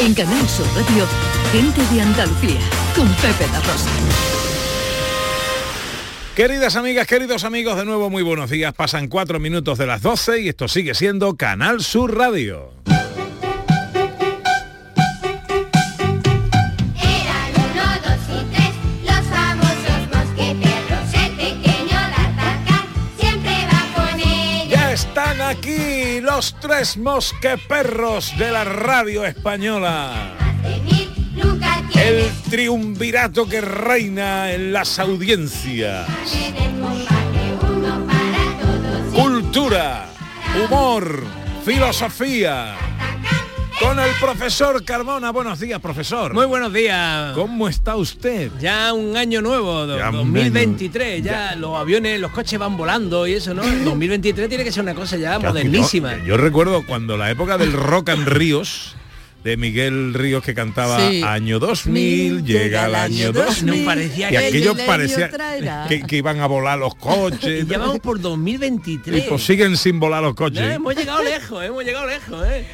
En Canal Sur Radio, gente de Andalucía, con Pepe La Rosa. Queridas amigas, queridos amigos, de nuevo muy buenos días. Pasan cuatro minutos de las 12 y esto sigue siendo Canal Sur Radio. Los tres mosqueperros de la radio española. El triunvirato que reina en las audiencias. Cultura, humor, filosofía. Con el profesor Carmona. Buenos días, profesor. Muy buenos días. ¿Cómo está usted? Ya un año nuevo, do- Ya un 2023, ya, los aviones, los coches van volando y eso, ¿no? El 2023 tiene que ser una cosa ya modernísima. Yo, yo recuerdo cuando la época del rock and ríos de Miguel Ríos que cantaba Sí. año 2000, llega el año 2000. Nos parecía y que aquello parecía que, que iban a volar los coches. ya vamos por y 2023. pues siguen sin volar los No, coches. hemos llegado lejos, hemos llegado lejos, ¿eh?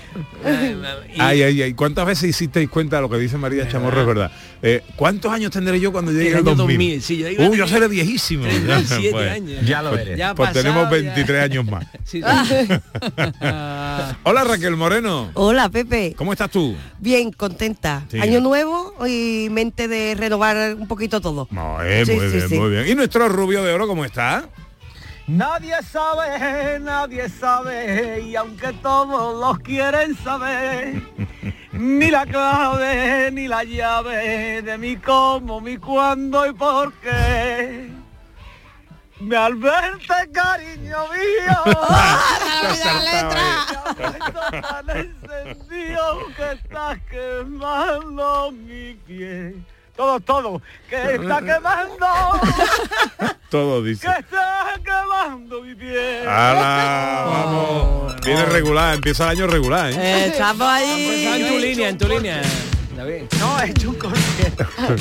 Ay, y- Ay, ay, ay. ¿Cuántas veces hicisteis cuenta de lo que dice María Chamorro? Es verdad. Eh, ¿Cuántos años tendré yo cuando llegue año 2000? 2000, sí, yo Uy, yo seré viejísimo. 37 Pues, años. Ya lo pues- eres. Ya ha pues pasado, tenemos ya. 23 años más. Sí, sí. Hola Raquel Moreno. Hola, Pepe. ¿Cómo estás tú? Bien, contenta. Sí. Año nuevo y mente de renovar un poquito todo. No, eh, Sí, muy sí, bien, sí. muy bien. ¿Y nuestro rubio de oro cómo está? Nadie sabe, nadie sabe, y aunque todos los quieren saber, ni la clave, ni la llave de mi cómo, mi cuándo y por qué. Me al verte, cariño mío, Esto tan encendido que estás quemando mi piel. Todo, todo, que está quemando, Todo dice. que está quemando mi piel. ¡Hala! Vamos. Viene regular, empieza el año regular, ¿eh? Eh, estamos Está ahí. en tu línea, en tu línea. David. No, he hecho un corte.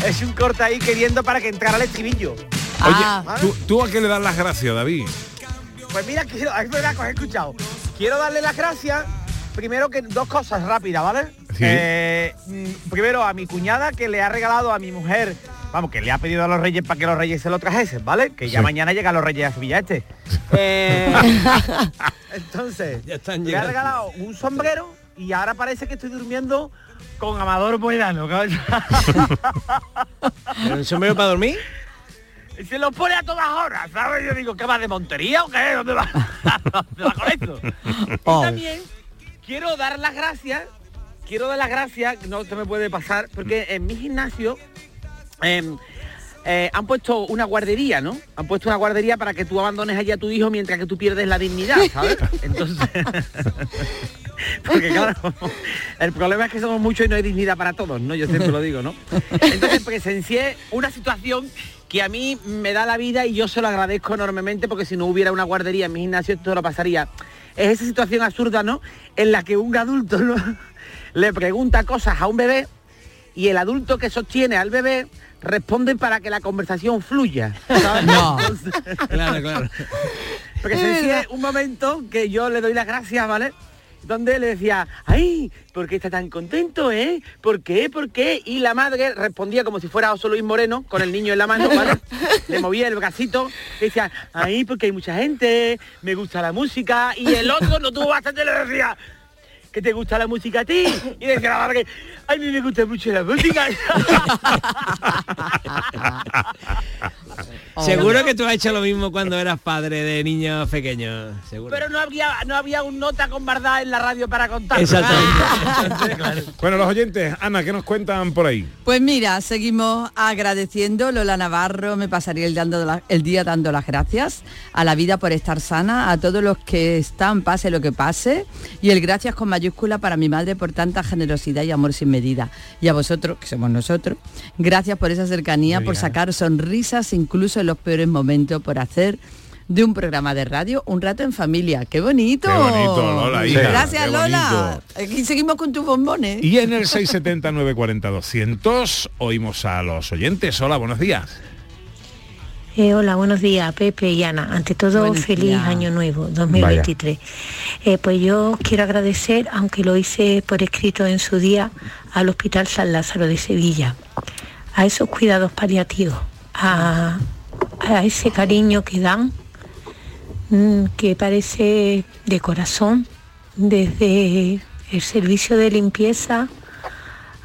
he hecho un corte ahí queriendo para que entrara el estribillo. Ah, Oye, ¿tú, ¿tú a qué le das las gracias, David? Pues mira, quiero, es verdad que os he escuchado. Quiero darle las gracias, primero que dos cosas rápidas, ¿vale? Sí. Eh, mm, primero a mi cuñada que le ha regalado a mi mujer, vamos, que le ha pedido a los reyes para que los reyes se lo trajesen, ¿vale? Que ya Sí. mañana llegan los reyes a Sevilla este. Eh, entonces, Ya están le ha regalado un sombrero y ahora parece que estoy durmiendo con Amador Moedano. cabrón. ¿Pero un sombrero para dormir? Y se lo pone a todas horas, ¿sabes? Yo digo, ¿qué va de Montería o qué? ¿Dónde va? ¿Dónde va con esto? Oh. Y también quiero dar las gracias, quiero dar las gracias, no se me puede pasar, porque en mi gimnasio em, eh, han puesto una guardería, ¿no? Han puesto una guardería para que tú abandones allí a tu hijo mientras que tú pierdes la dignidad, ¿sabes? Entonces... Porque claro, el problema es que somos muchos y no hay dignidad para todos, ¿no? Yo siempre lo digo, ¿no? Entonces presencié una situación que a mí me da la vida y yo se lo agradezco enormemente porque si no hubiera una guardería en mi gimnasio esto lo pasaría. Es esa situación absurda, ¿no? En la que un adulto ¿no? le pregunta cosas a un bebé y el adulto que sostiene al bebé responde para que la conversación fluya. ¿sabes? No. Claro, claro. presencié un momento que yo le doy las gracias, ¿vale? Donde le decía, ay, ¿por qué está tan contento, eh? ¿Por qué? ¿Por qué? Y la madre respondía como si fuera José Luis Moreno, con el niño en la mano, ¿vale? Le movía el bracito, y decía, ay, porque hay mucha gente, me gusta la música, y el otro no tuvo bastante, le decía, ¿que te gusta la música a ti? Y decía la madre, a mí me gusta mucho la música. Seguro que tú has hecho lo mismo cuando eras padre de niños pequeños. Seguro. Pero no había, no había un nota con verdad en la radio para contar. Exactamente. Bueno, los oyentes, Ana, ¿qué nos cuentan por ahí? Pues mira, seguimos agradeciendo. Lola Navarro me pasaría el, dando la- el día dando las gracias a la vida por estar sana, a todos los que están, pase lo que pase, y el gracias con mayúscula para mi madre por tanta generosidad y amor sin medida. Y a vosotros, que somos nosotros, gracias por esa cercanía, por sacar sonrisas incluso en los peores momentos, por hacer de un programa de radio un rato en familia. ¡Qué bonito! Qué bonito, Lola, hija, Gracias, qué Lola. bonito. Aquí seguimos con tus bombones. Y en el 679 40 200 oímos a los oyentes. Hola, buenos días. Eh, hola, buenos días, Pepe y Ana. Ante todo, Buenos feliz días. año nuevo, 2023. Eh, pues yo quiero agradecer, aunque lo hice por escrito en su día, al Hospital San Lázaro de Sevilla, a esos cuidados paliativos, a, a ese cariño que dan, mm, que parece de corazón, desde el servicio de limpieza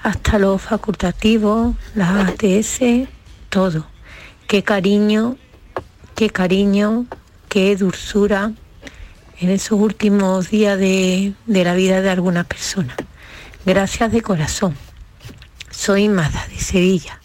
hasta los facultativos, las ATS, todo. Qué cariño, qué cariño, qué dulzura en esos últimos días de, de la vida de algunas personas. Gracias de corazón. Soy Mada de Sevilla.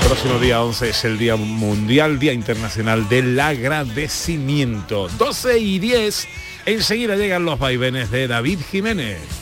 El próximo día 11 es el Día Mundial, Día Internacional del Agradecimiento. 12 y 10, enseguida llegan los vaivenes de David Jiménez.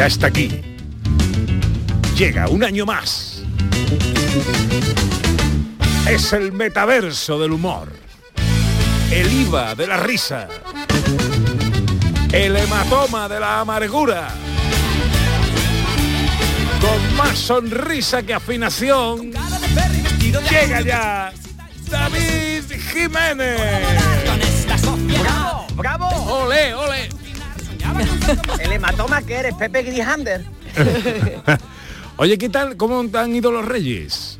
Ya está aquí. Llega un año más. Es el metaverso del humor. El IVA de la risa. El hematoma de la amargura. Con más sonrisa que afinación. Llega ya David Jiménez. ¡Bravo! ¡Bravo! ¡Ole, ole! El hematoma que eres, Pepe Grijander. Oye, ¿qué tal? ¿Cómo han ido los reyes?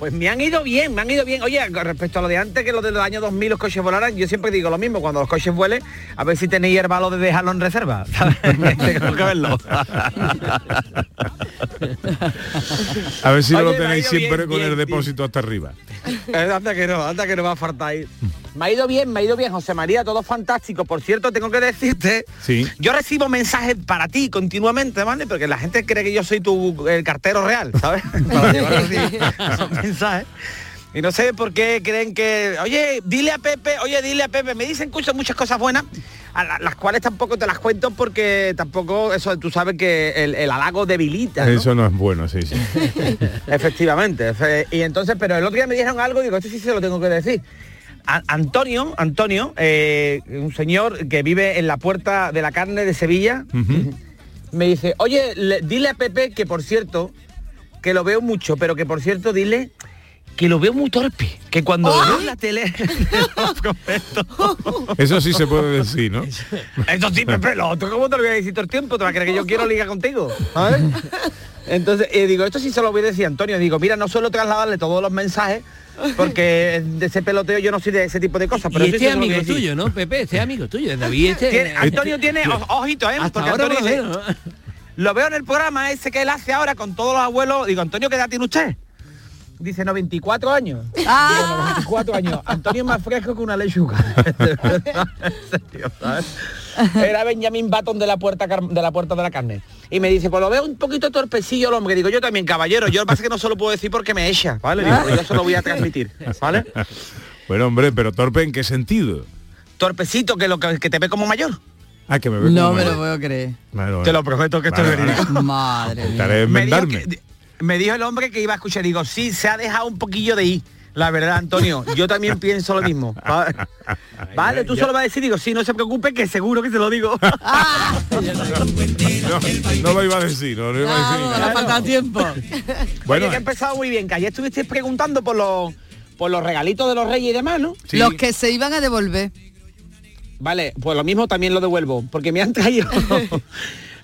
Pues me han ido bien, me han ido bien. Oye, con respecto a lo de antes, que lo de los años 2000 los coches volaran, yo siempre digo lo mismo, cuando los coches vuelen, a ver si tenéis el valor de dejarlo en reserva. ¿sabes? Tengo que verlo. A ver si no lo tenéis siempre bien, con el bien, depósito hasta arriba. Eh, anda que no, anda que no va a faltar ahí. Me ha ido bien, me ha ido bien, José María, todo fantástico. Por cierto, tengo que decirte, Sí. yo recibo mensajes para ti continuamente, ¿vale? Porque la gente cree que yo soy tu el cartero real, ¿sabes? Para llevar así esos mensajes. Y no sé por qué creen que, oye, dile a Pepe, oye, dile a Pepe, me dicen escucho muchas cosas buenas, a la- las cuales tampoco te las cuento porque tampoco, eso tú sabes que el, el halago debilita. ¿no? Eso no es bueno, sí, sí. Efectivamente. Efe- Y entonces, pero el otro día me dijeron algo y digo, esto sí se lo tengo que decir. A- Antonio, Antonio, eh, un señor que vive en la puerta de la carne de Sevilla, me dice, oye, le- dile a Pepe que por cierto, que lo veo mucho, pero que por cierto dile que lo veo muy torpe, que cuando lo veo en la tele... Eso sí se puede decir, ¿no? Eso sí, Pepe, lo otro, ¿cómo te lo voy a decir todo el tiempo? ¿Te vas a creer que yo quiero ligar contigo? ¿sabes? Entonces, eh, digo, esto sí se lo voy a decir a Antonio. Digo, mira, no suelo trasladarle todos los mensajes, porque de ese peloteo yo no soy de ese tipo de cosas. Pero y este a amigo decir. tuyo, ¿no, Pepe? Este amigo tuyo, David. Este, Tiene- Antonio tiene, ojito, ¿eh? Hasta Porque ahora Antonio lo dice, veo, ¿no? lo veo en el programa ese que él hace ahora con todos los abuelos. Digo, Antonio, ¿qué edad tiene usted? Dice 94 años. Ah. Digo, 94 años. Antonio es más fresco que una lechuga. Era Benjamin Button de la puerta de la puerta de la carne. Y me dice, pues lo veo un poquito torpecillo el hombre. Digo, yo también, caballero. Yo lo que pasa es que no se lo puedo decir porque me echa, ¿vale? Digo, pues yo se lo voy a transmitir, ¿vale? Bueno, hombre, pero torpe en qué sentido? Torpecito que lo que, que te ve como mayor. Ah, que me ve No como me lo puedo creer. Bueno, Te lo prometo que esto Vale, es verídico. vale. Madre mía. Intentaré Me dijo, enmendarme. que- me dijo el hombre que iba a escuchar. Digo, sí, se ha dejado un poquillo de ir. La verdad, Antonio, yo también pienso lo mismo. Va- Vale, tú solo vas a decir, digo, sí, no se preocupe, que seguro que se lo digo. No, no lo iba a decir, no lo iba a decir. Vamos, ha faltado tiempo. Bueno, Oye, que ha empezado muy bien, que ayer estuvisteis preguntando por los por los regalitos de los reyes y demás, ¿no? sí, Los que se iban a devolver. Vale, pues lo mismo también lo devuelvo, porque me han traído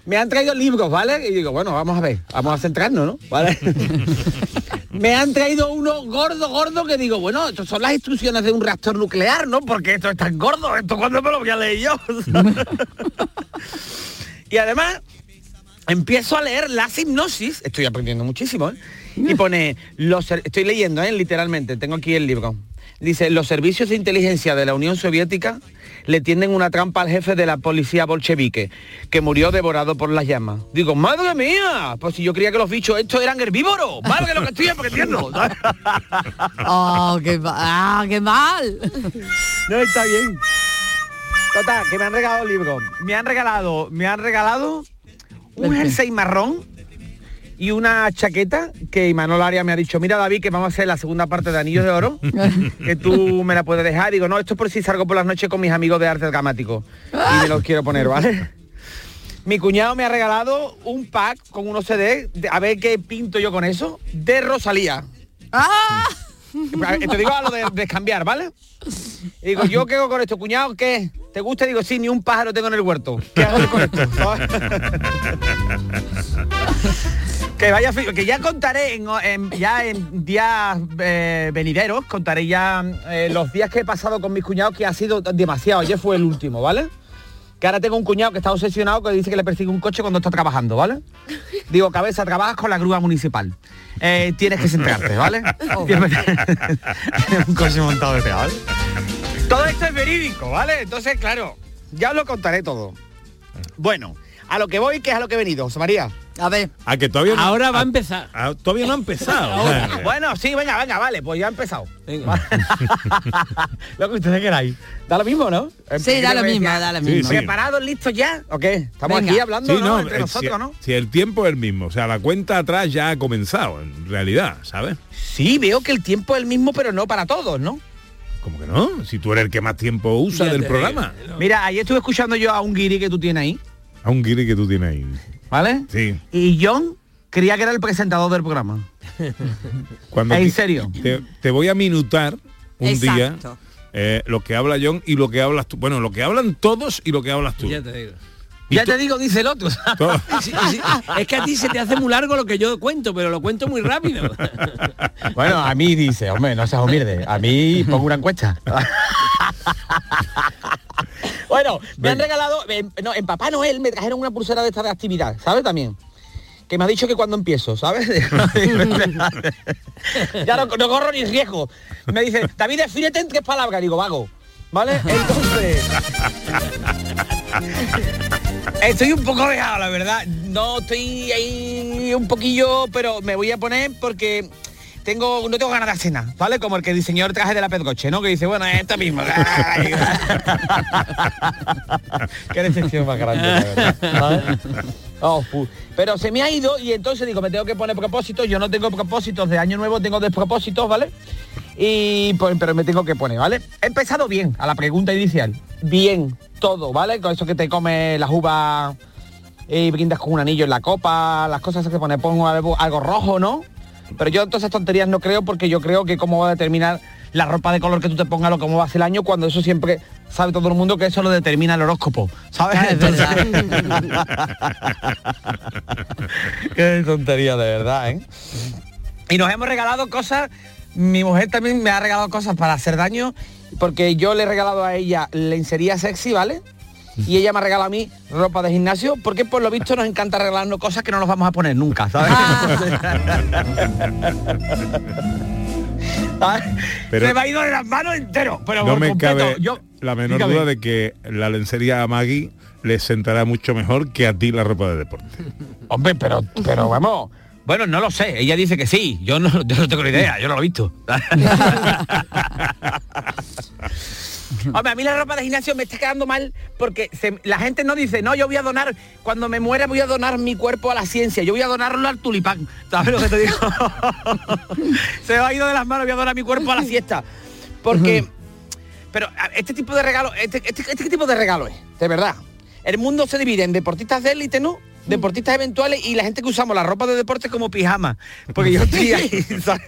me han traído libros, ¿vale? Y digo, bueno, vamos a ver, vamos a centrarnos, ¿no? ¿Vale? me han traído uno gordo, gordo, que digo, bueno, estas son las instrucciones de un reactor nuclear, ¿no? Porque esto es tan gordo, esto cuando me lo voy a leer yo. y además, empiezo a leer las hipnosis, estoy aprendiendo muchísimo, ¿eh? Y pone, los, estoy leyendo, ¿eh? literalmente, tengo aquí el libro. Dice, los servicios de inteligencia de la Unión Soviética le tienden una trampa al jefe de la policía bolchevique, que murió devorado por las llamas. Digo, madre mía, pues si yo creía que los bichos estos eran herbívoros, madre que lo que estoy aprendiendo. Oh, qué, ah, qué mal. No, está bien. Total, que me han regalado libros. Me han regalado, me han regalado un jersey marrón y una chaqueta que Imanol Arias me ha dicho, mira David, que vamos a hacer la segunda parte de Anillos de Oro, que tú me la puedes dejar. Digo, no, esto es por si salgo por las noches con mis amigos de arte dramático. Y me los quiero poner, ¿vale? Mi cuñado me ha regalado un pack con unos CD, de- a ver qué pinto yo con eso, de Rosalía. Ah, Te digo a lo de descambiar, ¿vale? Y digo, ¿yo qué hago con esto, cuñado? ¿Qué? ¿Te gusta? Digo, sí, ni un pájaro tengo en el huerto. ¿Qué hago con esto? que vaya que ya contaré en, en- ya en días eh, venideros, contaré ya eh, los días que he pasado con mis cuñados, que ha sido demasiado. Ayer fue el último, ¿vale? Que ahora tengo un cuñado que está obsesionado que dice que le persigue un coche cuando está trabajando, ¿vale? Digo, cabeza, trabajas con la grúa municipal. Eh, tienes que centrarte, ¿vale? Tienes un coche montado de ¿vale? Todo esto es verídico, ¿vale? Entonces, claro, ya os lo contaré todo. Bueno, a lo que voy, que es a lo que he venido, José María. a ver. a que todavía no, Ahora va a a- empezar. a- todavía no ha empezado. que- Bueno, sí, venga, venga, vale, pues ya ha empezado. Venga. lo que ustedes queráis. Da lo mismo, ¿no? Sí, da lo mismo, da lo mismo. sí. ¿Preparados, listos ya? ¿O qué? Estamos Venga. aquí hablando, Sí, ¿no? no, Entre eh, nosotros, si, ¿no? si el tiempo es el mismo, o sea, la cuenta atrás ya ha comenzado, en realidad, ¿sabes? Sí, veo que el tiempo es el mismo, pero no para todos, ¿no? Como que no, si tú eres el que más tiempo usa Ya del programa. Mira, ayer estuve escuchando yo a un guiri que tú tienes ahí, A un guiri que tú tienes ahí. ¿vale? Sí. Y John creía que era el presentador del programa. Cuando ¿En serio? Te, te voy a minutar un día eh, lo que habla John y lo que hablas tú. Bueno, lo que hablan todos y lo que hablas tú. Ya te digo. Ya tú- te digo, dice el otro. todo- Sí, sí, Es que a ti se te hace muy largo lo que yo cuento, pero lo cuento muy rápido. Bueno, a mí dice, hombre, no seas humilde. A mí pongo una encuesta. bueno, me han regalado, en, no, en Papá Noel me trajeron una pulsera de esta de actividad, ¿sabes también? Que me ha dicho que cuando empiezo, ¿sabes? ya no, no corro ni riesgo. Me dice, David, defínete en tres palabras. Digo, vago. ¿Vale? Entonces... Estoy un poco dejado, la verdad. No estoy ahí un poquillo, pero me voy a poner porque tengo no tengo ganas de hacer nada, ¿vale? Como el que diseñó el traje de la Pedroche, ¿no? Que dice, bueno, esto mismo. Ay, Qué decepción más grande, la verdad. ¿sabes? Oh. Pero se me ha ido y entonces digo, me tengo que poner propósitos. Yo no tengo propósitos de año nuevo, tengo despropósitos, ¿vale? Y pues, pero me tengo que poner, ¿vale? He empezado bien a la pregunta inicial. Bien, todo, ¿vale? Con eso que te come las uvas y brindas con un anillo en la copa, las cosas que pone, pongo algo, algo rojo, ¿no? Pero yo todas esas tonterías no creo porque yo creo que cómo va a determinar la ropa de color que tú te pongas, lo cómo va a ser el año, cuando eso siempre sabe todo el mundo que eso lo determina el horóscopo, ¿sabes? Ah, es verdad. Qué tontería de verdad, ¿eh? Y nos hemos regalado cosas, mi mujer también me ha regalado cosas para hacer daño, porque yo le he regalado a ella lencería sexy, ¿vale? Y ella me ha regalado a mí ropa de gimnasio porque por lo visto nos encanta regalarnos cosas que no nos vamos a poner nunca, ¿sabes? ¿Sabes? Pero- Se me ha ido de las manos entero, pero no por me completo. cabe Yo, la menor dígame. duda de que la lencería a Maggie le sentará mucho mejor que a ti la ropa de deporte. Hombre, pero, pero vamos. Bueno, no lo sé. Ella dice que sí. Yo no, yo no tengo ni idea. Yo no lo he visto. Hombre, a mí la ropa de gimnasio me está quedando mal porque se- la gente no dice, no, yo voy a donar, cuando me muera voy a donar mi cuerpo a la ciencia, yo voy a donarlo al tulipán. ¿Sabes lo que te digo? se me ha ido de las manos, voy a donar mi cuerpo a la fiesta. Porque, pero este tipo de regalo, este, este, este tipo de regalo es, de verdad. El mundo se divide en deportistas de élite, ¿no? Deportistas eventuales y la gente que usamos la ropa de deporte como pijama. Porque yo estoy ahí, ¿sabes?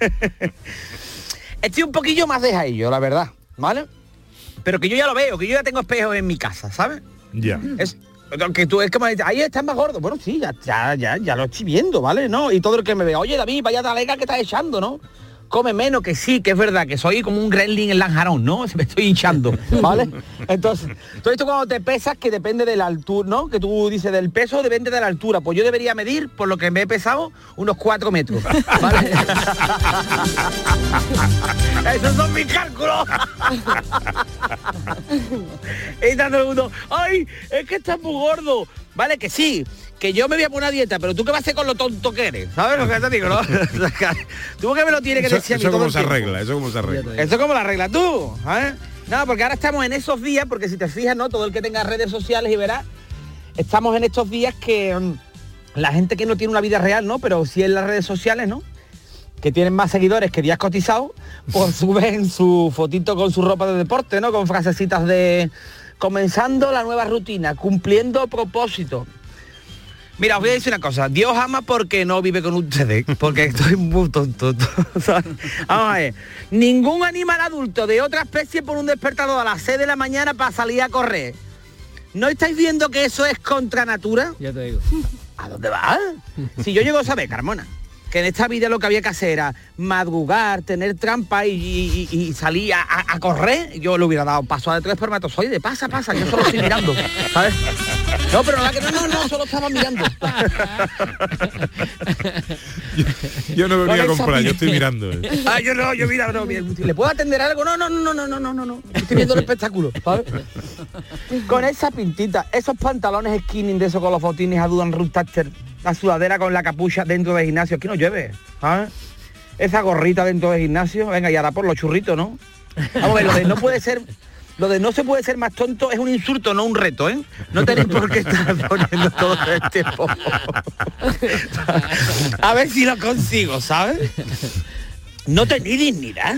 Estoy un poquillo más de yo, la verdad, ¿vale? Pero que yo ya lo veo, que yo ya tengo espejos en mi casa, ¿sabes? Ya. Es que tú es como ahí estás más gordo. Bueno, sí, ya, ya, ya, ya lo estoy viendo, ¿vale? ¿No? Y todo el que me ve, oye David, vaya talega que estás echando, ¿no? Come menos, que sí, que es verdad, que soy como un gremlin en Lanjarón, ¿no? Se me estoy hinchando, ¿vale? Entonces, todo esto cuando te pesas, que depende de la altura, ¿no? Que tú dices del peso, depende de la altura. Pues yo debería medir, por lo que me he pesado, unos cuatro metros, ¿vale? Esos son mis cálculos. y todo el ay, es que estás muy gordo. Vale, que sí, que yo me voy a poner a dieta, pero tú qué vas a hacer con lo tonto que eres, ¿sabes lo que te digo, no? tú que me lo tienes que Eso, decir a mí eso todo cómo el se arregla, eso cómo se arregla. Eso como la regla tú, ¿sabes? No, porque ahora estamos en esos días, porque si te fijas, ¿no? Todo el que tenga redes sociales y verás, estamos en estos días que mm, la gente que no tiene una vida real, ¿no? Pero sí en las redes sociales, ¿no? Que tienen más seguidores que días cotizados, pues suben su fotito con su ropa de deporte, ¿no? Con frasecitas de comenzando la nueva rutina, cumpliendo propósito. Mira, os voy a decir una cosa. Dios ama porque no vive con ustedes, porque estoy muy tonto. Vamos a ver. Ningún animal adulto de otra especie por un despertador a las 6 de la mañana para salir a correr. ¿No estáis viendo que eso es contra natura? Ya te digo. ¿A dónde vas? Si yo llego a saber, Carmona, que en esta vida lo que había que hacer era madrugar, tener trampa y, y- y- y salir a correr, yo le hubiera dado paso a tres espermatozoides. Pasa, pasa, yo solo estoy mirando, ¿sabes? No, pero la que no, no, no, solo estaba mirando. Yo no me voy a comprar, yo estoy mirando. eh. Ah, yo no, yo mira, no, mira, ¿le puedo atender algo? No, no, no, no, no, no, no, no. Estoy viendo el espectáculo, ¿sabes? Con esa pintita, esos pantalones skinny de esos con los botines a Dudan Rustacher, la sudadera con la capucha dentro del gimnasio, aquí no llueve, ¿sabes? Esa gorrita dentro del gimnasio, venga, y ahora por los churritos, ¿no? Vamos a ver, lo de no puede ser, lo de no se puede ser más tonto es un insulto, no un reto, ¿eh? No tenéis por qué estar poniendo todo el tiempo. A ver si lo consigo, ¿sabes? No tenéis dignidad.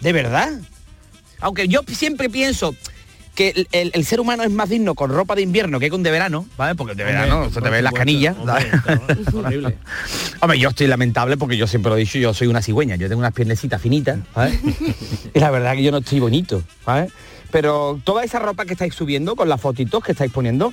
De verdad. Aunque yo siempre pienso que el, el- el ser humano es más digno con ropa de invierno que con de verano, ¿vale? Porque de verano se te ven las canillas. ¿sabes? Horrible. Hombre, yo estoy lamentable porque yo siempre lo he dicho, yo soy una cigüeña, yo tengo unas piernecitas finitas, ¿sabes? y la verdad que yo no estoy bonito, ¿sabes? Pero toda esa ropa que estáis subiendo con las fotitos que estáis poniendo,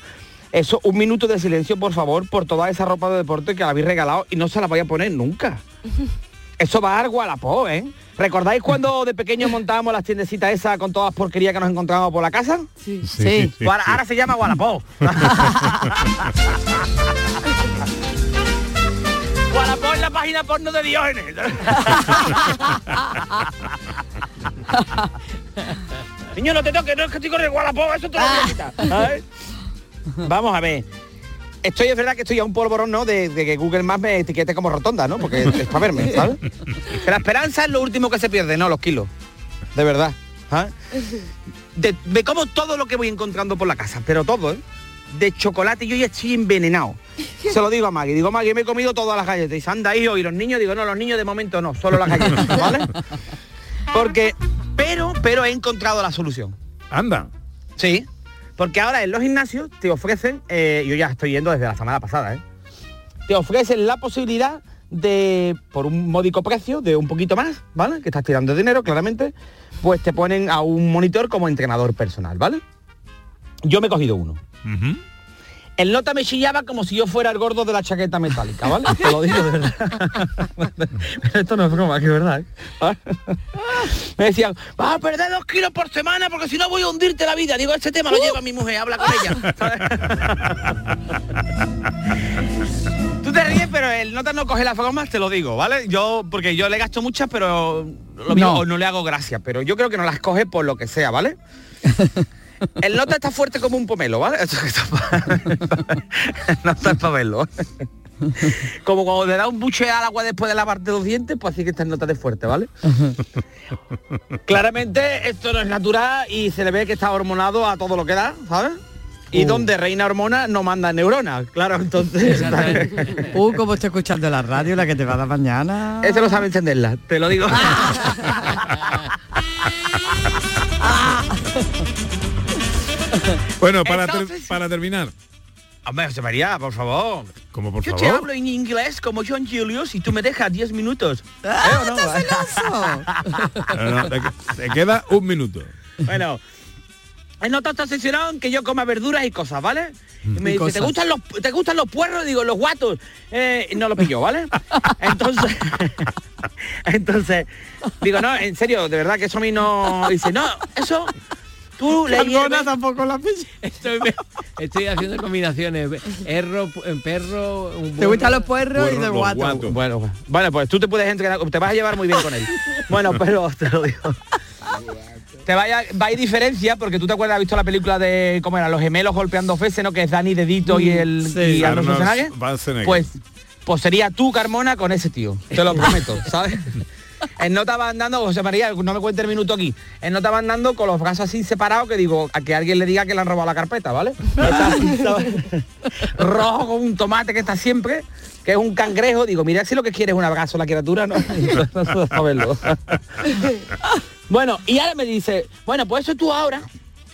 eso, un minuto de silencio, por favor, por toda esa ropa de deporte que la habéis regalado y no se la voy a poner nunca. Eso va a dar Gualapó, ¿eh? ¿Recordáis cuando de pequeños montábamos las tiendecitas esas con todas las porquerías que nos encontrábamos por la casa? Sí. Sí, Pues ahora, ahora se llama Gualapó. Gualapó es la página porno de Diógenes. Niño, no te toques, no es que estoy con el Gualapó, eso te lo voy a quitar, ¿sabes? Vamos a ver. Estoy, es verdad que estoy a un polvorón, ¿no? De, de que Google Maps me etiquete como rotonda, ¿no? Porque es para verme, ¿sabes? La esperanza es lo último que se pierde, no los kilos. De verdad. ¿sabes? De- me como todo lo que voy encontrando por la casa, pero todo, ¿eh? De chocolate, yo ya estoy envenenado. Se lo digo a Maggie, digo, Maggie, me he comido todas las galletas. Y anda, hijo, y los niños, digo, no, los niños de momento no, solo las galletas, ¿vale? Porque, pero, pero he encontrado la solución. Anda. Sí, porque ahora en los gimnasios te ofrecen, eh, yo ya estoy yendo desde la semana pasada, ¿eh? te ofrecen la posibilidad de, por un módico precio, de un poquito más, ¿vale? Que estás tirando dinero, claramente, pues te ponen a un monitor como entrenador personal, ¿vale? Yo me he cogido uno. El nota me chillaba como si yo fuera el gordo de la chaqueta metálica, ¿vale? Te lo digo de verdad. Pero esto no es broma, que es verdad. ¿eh? Me decían, vas a perder dos kilos por semana porque si no voy a hundirte la vida. Digo, este tema lo lleva mi mujer, habla con ella. Tú te ríes, pero el nota no coge las bromas, te lo digo, ¿vale? Yo, porque yo le gasto muchas, pero lo No. no le hago gracia, pero yo creo que no las coge por lo que sea, ¿vale? El nota está fuerte como un pomelo, ¿vale? Eso que está para verlo. Como cuando le da un buche al agua después de lavarte los dientes, pues así que está el nota de fuerte, ¿vale? Claramente esto no es natural y se le ve que está hormonado a todo lo que da, ¿sabes? Y Uh. donde reina hormona no manda neuronas, claro, entonces... Uh, como estoy escuchando la radio, la que te va a dar mañana. Ese no sabe encenderla, te lo digo. Bueno, para, ter- para terminar. Hombre, José María, por favor. Como por Yo te favor. hablo en inglés como John Julius y tú me dejas 10 minutos. ¿Eh ¡Ah? No, no, te, te queda un minuto. bueno, es no sesión que yo coma verduras y cosas, ¿vale? Y me Y dice, cosas. ¿te gustan los te gustan los puerros? Digo, los guatos. Eh, no lo pilló, ¿vale? Entonces, entonces, digo, no, en serio, de verdad que eso a mí no. Dice, no, eso tú Carbona hierves- tampoco la. Estoy, estoy haciendo combinaciones. Erro, pu- perro, un Te gustan los puerros y los guato. guatos. Bueno, bueno, pues tú te puedes entrenar, te vas a llevar muy bien con él. Bueno, pero te lo digo. Te vaya, va a ir diferencia porque tú te acuerdas, has visto la película de cómo eran los gemelos golpeando feces, ¿no? Que es Dani Dedito y el Sí. y Arnold. Schwarzenegger. Pues, pues sería tú, Carmona, con ese tío. Te lo prometo, ¿sabes? Él no estaba andando, José María, no me cuente el minuto aquí. Él no estaba andando con los brazos así separados que digo, a que alguien le diga que le han robado la carpeta, ¿vale? Rojo con un tomate que está siempre, que es un cangrejo. Digo, mira si lo que quiere es un abrazo la criatura, ¿no? No puedo saberlo. bueno, y ahora me dice, bueno, pues eso tú ahora,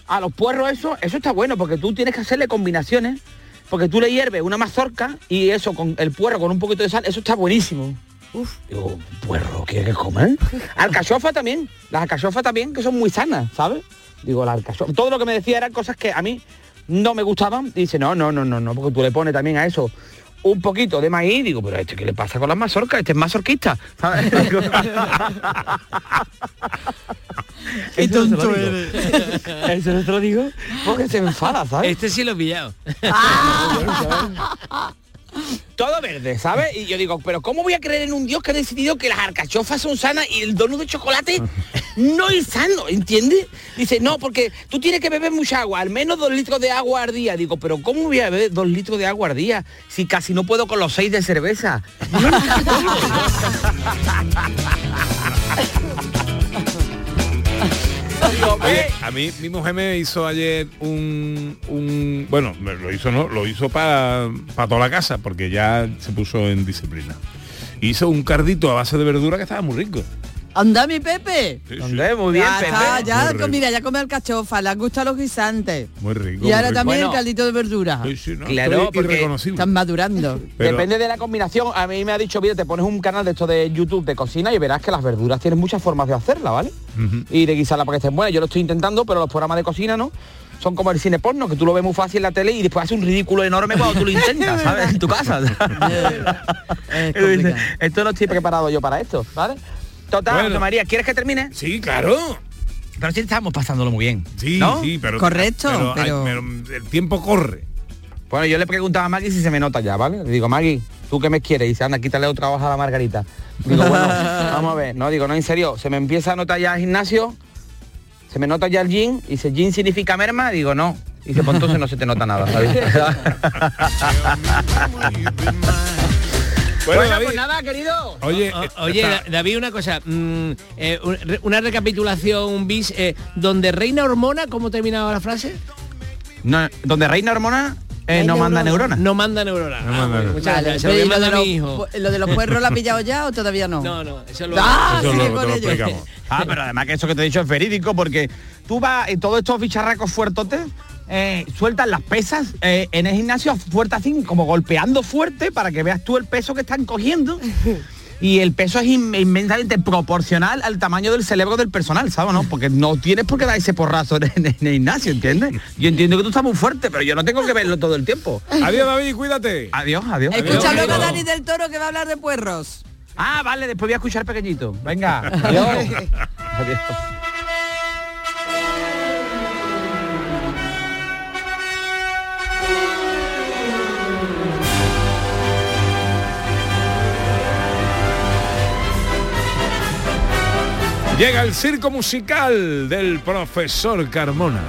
a los puerros eso, eso está bueno, porque tú tienes que hacerle combinaciones, porque tú le hierves una mazorca y eso con el puerro con un poquito de sal, eso está buenísimo. Uf, digo, puerro, ¿quieres comer? Alcachofa también, las alcachofas también, que son muy sanas, ¿sabes? Digo, la alcachofa. Todo lo que me decía eran cosas que a mí no me gustaban. Dice, no, no, no, no, no, porque tú le pones también a eso un poquito de maíz. Digo, pero este, ¿qué le pasa con las mazorcas? Este es mazorquista, ¿sabes? Qué no tonto eres. Eso no te lo digo porque se enfada, ¿sabes? Este sí lo he pillado. Todo verde, ¿sabes? Y yo digo, pero ¿cómo voy a creer en un Dios que ha decidido que las alcachofas son sanas y el donut de chocolate no es sano, ¿entiendes? Dice, no, porque tú tienes que beber mucha agua, al menos dos litros de agua al día. Digo, pero ¿cómo voy a beber dos litros de agua al día si casi no puedo con los seis de cerveza? Oye, ve, a mí mi mujer me hizo ayer un, un bueno, me lo hizo no, lo hizo para toda la casa porque ya se puso en disciplina. Hizo un cardito a base de verdura que estaba muy rico. Anda mi Pepe. Sí. Muy bien, ya Pepe. está, ya, Muy mira, ya come alcachofa, le gustan los guisantes. muy rico. Y ahora también Bueno. el caldito de verdura. Sí, sí, no, Claro, porque. Están madurando. Pero- Depende de la combinación. A mí me ha dicho, mira, te pones un canal de esto de YouTube de cocina y verás que las verduras tienen muchas formas de hacerla, ¿vale? Y de guisarla para que estén buenas. Yo lo estoy intentando, pero los programas de cocina no. Son como el cine porno, que tú lo ves muy fácil en la tele y después hace un ridículo enorme cuando tú lo intentas, ¿sabes? En tu casa. Es esto no estoy preparado yo para esto, ¿vale? Total, Bueno. María, ¿quieres que termine? Sí, claro. Pero sí estamos pasándolo muy bien. Sí, ¿no? sí, pero Correcto, pero, ay, pero- pero el tiempo corre. Bueno, yo le preguntaba a Maggie si se me nota ya, ¿vale? Le digo, Maggie, ¿tú qué me quieres? Y dice, anda, quítale otra hoja a la margarita. Digo, bueno, vamos a ver. No, digo, no, en serio, se me empieza a notar ya el gimnasio, se me nota ya el jean, y dice, jean significa merma, digo, no. Y dice, pues entonces no se te nota nada, ¿sabes? Bueno, Bueno, David, pues nada, querido. oye, O- eh, oye, está- David, una cosa. mm, eh, una recapitulación, un bis. eh, donde reina hormona, ¿cómo terminaba la frase? No, donde reina hormona, eh, no manda neurona. No manda neurona. No Ah, manda bueno, neurona. muchas Vale, gracias. Se lo pero voy ¿y a lo, de los, mi hijo. lo de los puerros lo ha pillado ya o todavía no? No, no, eso lo... Ah, Eso sigue luego con te lo explicamos. Ah, pero además que eso que te he dicho es verídico porque tú vas y todos estos bicharracos fuertotes eh, sueltan las pesas eh, en el gimnasio fuerte así, como golpeando fuerte para que veas tú el peso que están cogiendo. y el peso es in- inmensamente proporcional al tamaño del cerebro del personal, ¿sabes? ¿no? Porque no tienes por qué dar ese porrazo en, en el gimnasio, ¿entiendes? Yo entiendo que tú estás muy fuerte, pero yo no tengo que verlo todo el tiempo. Adiós, David, cuídate. Adiós, adiós. Escucha Adiós. luego a Dani del Toro que va a hablar de puerros. Ah, vale, después voy a escuchar pequeñito. Venga, adiós. adiós. Llega el circo musical del profesor Carmona.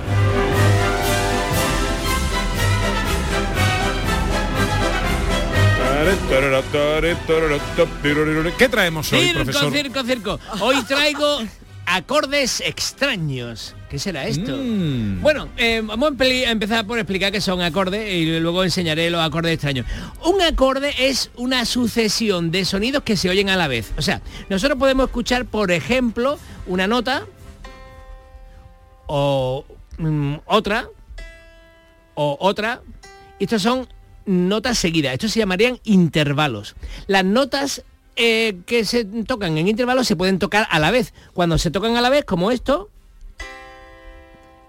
¿Qué traemos hoy, Circo, profesor? circo, circo. Hoy traigo acordes extraños. ¿Qué será esto? Mm. Bueno, eh, vamos a empezar por explicar qué son acordes y luego enseñaré los acordes extraños. Un acorde es una sucesión de sonidos que se oyen a la vez. O sea, nosotros podemos escuchar, por ejemplo, una nota o mm, otra o otra. Y estos son notas seguidas. Estos se llamarían intervalos. Las notas eh, que se tocan en intervalos se pueden tocar a la vez. Cuando se tocan a la vez, como esto,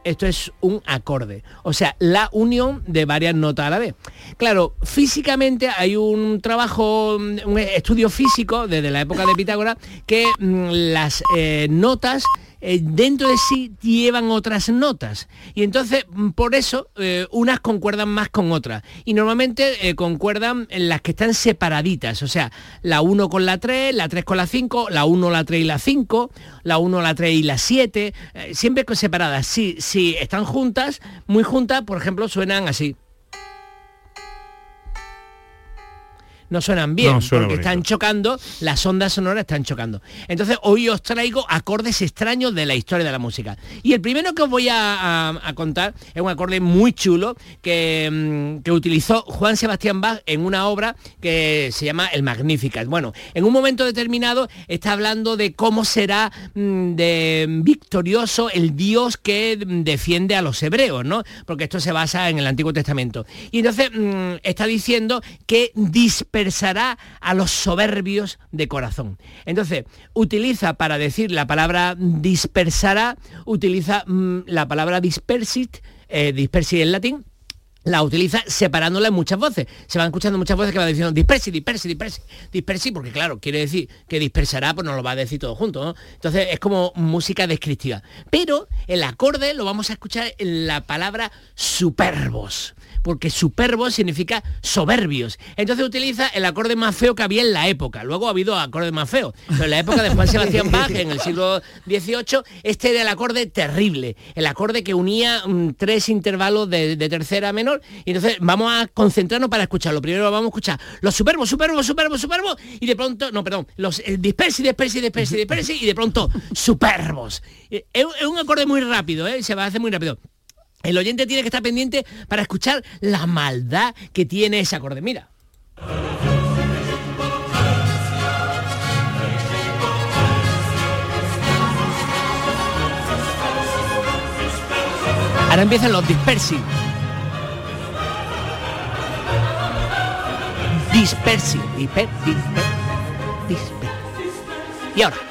esto es un acorde. O sea, la unión de varias notas a la vez. Claro, físicamente hay un trabajo, un estudio físico desde la época de Pitágoras que mm, las eh, notas eh, dentro de sí llevan otras notas. Y entonces, mm, por eso, eh, unas concuerdan más con otras. Y normalmente eh, concuerdan en las que están separaditas. O sea, la 1 con la 3, la 3 con la 5, la 1, la 3 y la 5, la 1, la 3 y la 7. eh, siempre separadas. Si, si están juntas, muy juntas, por ejemplo, suenan así. No suenan bien, No, suena porque bonito. están chocando, las ondas sonoras están chocando. Entonces hoy os traigo acordes extraños de la historia de la música. Y el primero que os voy a, a- a contar es un acorde muy chulo que, mm, que utilizó Juan Sebastián Bach en una obra que se llama El Magnificat. Bueno, en un momento determinado está hablando de cómo será mm, de victorioso el Dios que mm, defiende a los hebreos, ¿no? Porque esto se basa en el Antiguo Testamento. Y entonces está diciendo que dispersará a los soberbios de corazón. Entonces, utiliza para decir la palabra dispersará, utiliza mm, la palabra dispersit, eh, dispersit en latín, la utiliza separándola en muchas voces. Se van escuchando muchas voces que va diciendo dispersi, dispersi, dispersi, dispersi, porque claro, quiere decir que dispersará, pues no lo va a decir todo junto, ¿no? Entonces es como música descriptiva. Pero el acorde lo vamos a escuchar en la palabra superbos porque superbos significa soberbios. Entonces utiliza el acorde más feo que había en la época. Luego ha habido acordes más feos. Pero en la época de Juan Sebastián Bach, en el siglo XVIII, este era el acorde terrible. El acorde que unía mm, tres intervalos de, tercera menor. Y entonces vamos a concentrarnos para escucharlo. Primero vamos a escuchar los superbos, superbos, superbos, superbos. Y de pronto, no, perdón, los dispersi, dispersi, dispersi, dispersi. Y de pronto, superbos. Eh, es un acorde muy rápido, ¿eh? se va a hacer muy rápido. El oyente tiene que estar pendiente para escuchar la maldad que tiene ese acorde. Mira. Ahora empiezan los dispersi. Dispersi. Disper, disper, disper. Y ahora.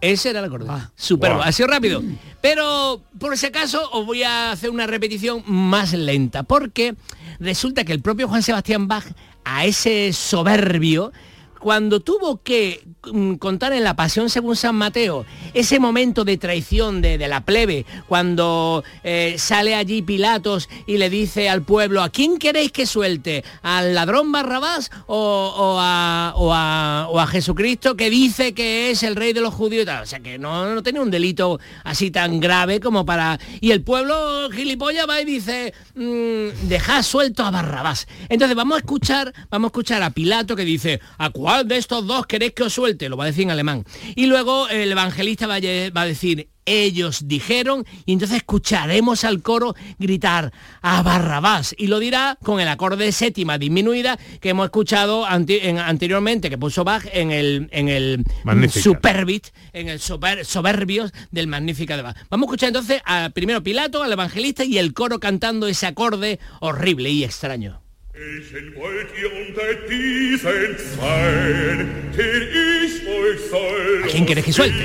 Ese era el acorde. Superbo. wow. Ha sido rápido. Pero por si acaso os voy a hacer una repetición más lenta. Porque resulta que el propio Juan Sebastián Bach a ese soberbio cuando tuvo que mm, contar en la Pasión según San Mateo ese momento de traición de, la plebe, cuando eh, sale allí Pilatos y le dice al pueblo, ¿a quién queréis que suelte? ¿Al ladrón Barrabás o, a, o a- Jesucristo que dice que es el rey de los judíos? O sea, que no, no tenía un delito así tan grave como para... Y el pueblo gilipollas va y dice, mm, dejad suelto a Barrabás. Entonces vamos a escuchar, vamos a escuchar a Pilato que dice, ¿a cuál de estos dos queréis que os suelte? Lo va a decir en alemán. Y luego el evangelista va a, decir, ellos dijeron, y entonces escucharemos al coro gritar a Barrabás. Y lo dirá con el acorde de séptima disminuida que hemos escuchado ante- en- anteriormente, que puso Bach en el, en el Magnífica. Superbit, en el sober- soberbios del Magnífica de Bach. Vamos a escuchar entonces a primero Pilato, al evangelista y el coro cantando ese acorde horrible y extraño. Welchen wollt ihr unter diesen Zeilen, den ich euch soll ¿A quién quieres que suelte?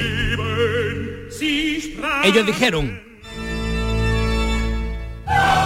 Ellos dijeron, ¿Eh?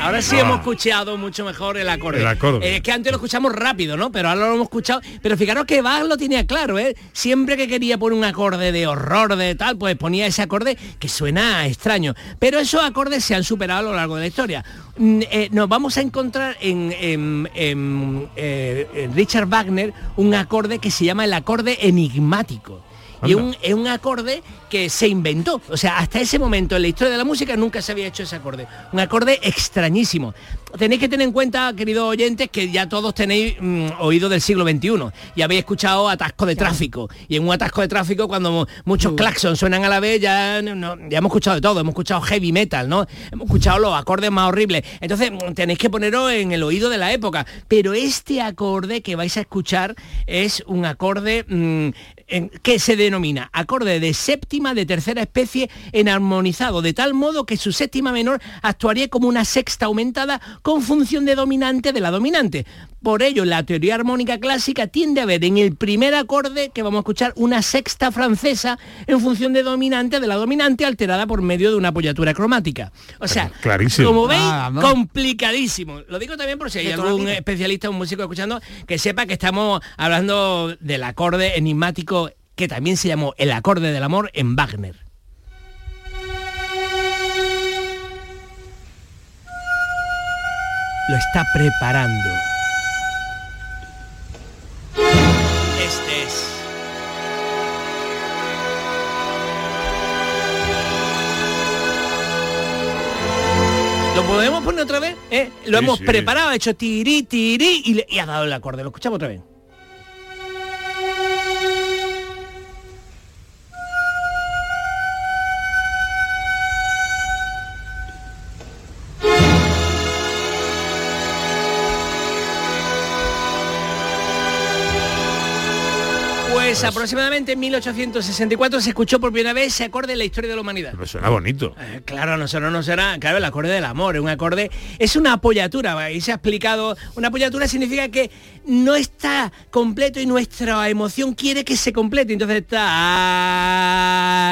Ahora sí Ah. hemos escuchado mucho mejor el acorde. El acorde. Eh, es que antes lo escuchamos rápido, ¿no? Pero ahora lo hemos escuchado. Pero fijaros que Bach lo tenía claro, ¿eh? Siempre que quería poner un acorde de horror, de tal, pues ponía ese acorde que suena extraño. Pero esos acordes se han superado a lo largo de la historia. Mm, eh, nos vamos a encontrar en, en- en, eh, en Richard Wagner un acorde que se llama el acorde enigmático. Y un, es un acorde que se inventó. O sea, hasta ese momento en la historia de la música nunca se había hecho ese acorde. Un acorde extrañísimo. Tenéis que tener en cuenta, queridos oyentes, que ya todos tenéis mm, oído del siglo XXI y habéis escuchado atasco de tráfico. Y en un atasco de tráfico, cuando mu- muchos claxons suenan a la vez, ya, no- no- ya hemos escuchado de todo. Hemos escuchado heavy metal, ¿no? Hemos escuchado los acordes más horribles. Entonces, mm, tenéis que poneros en el oído de la época. Pero este acorde que vais a escuchar es un acorde mm, en- que se denomina acorde de séptima de tercera especie en armonizado, de tal modo que su séptima menor actuaría como una sexta aumentada con función de dominante de la dominante. Por ello, la teoría armónica clásica tiende a ver en el primer acorde que vamos a escuchar una sexta francesa en función de dominante de la dominante alterada por medio de una apoyatura cromática. O sea, Clarísimo. como veis, Ah, complicadísimo. Lo digo también por si hay algún especialista, un músico escuchando, que sepa que estamos hablando del acorde enigmático que también se llamó el acorde del amor en Wagner. Lo está preparando. Este es. ¿Lo podemos poner otra vez? ¿Eh? Lo Sí, hemos sí. preparado, ha hecho tiri, tiri y, le- y ha dado el acorde. Lo escuchamos otra vez. Pues aproximadamente en 1864 se escuchó por primera vez ese acorde en la historia de la humanidad. Pero suena bonito. Eh, Claro, no será, no será, claro, el acorde del amor, es un acorde, es una apoyatura, y se ha explicado, una apoyatura significa que no está completo y nuestra emoción quiere que se complete, entonces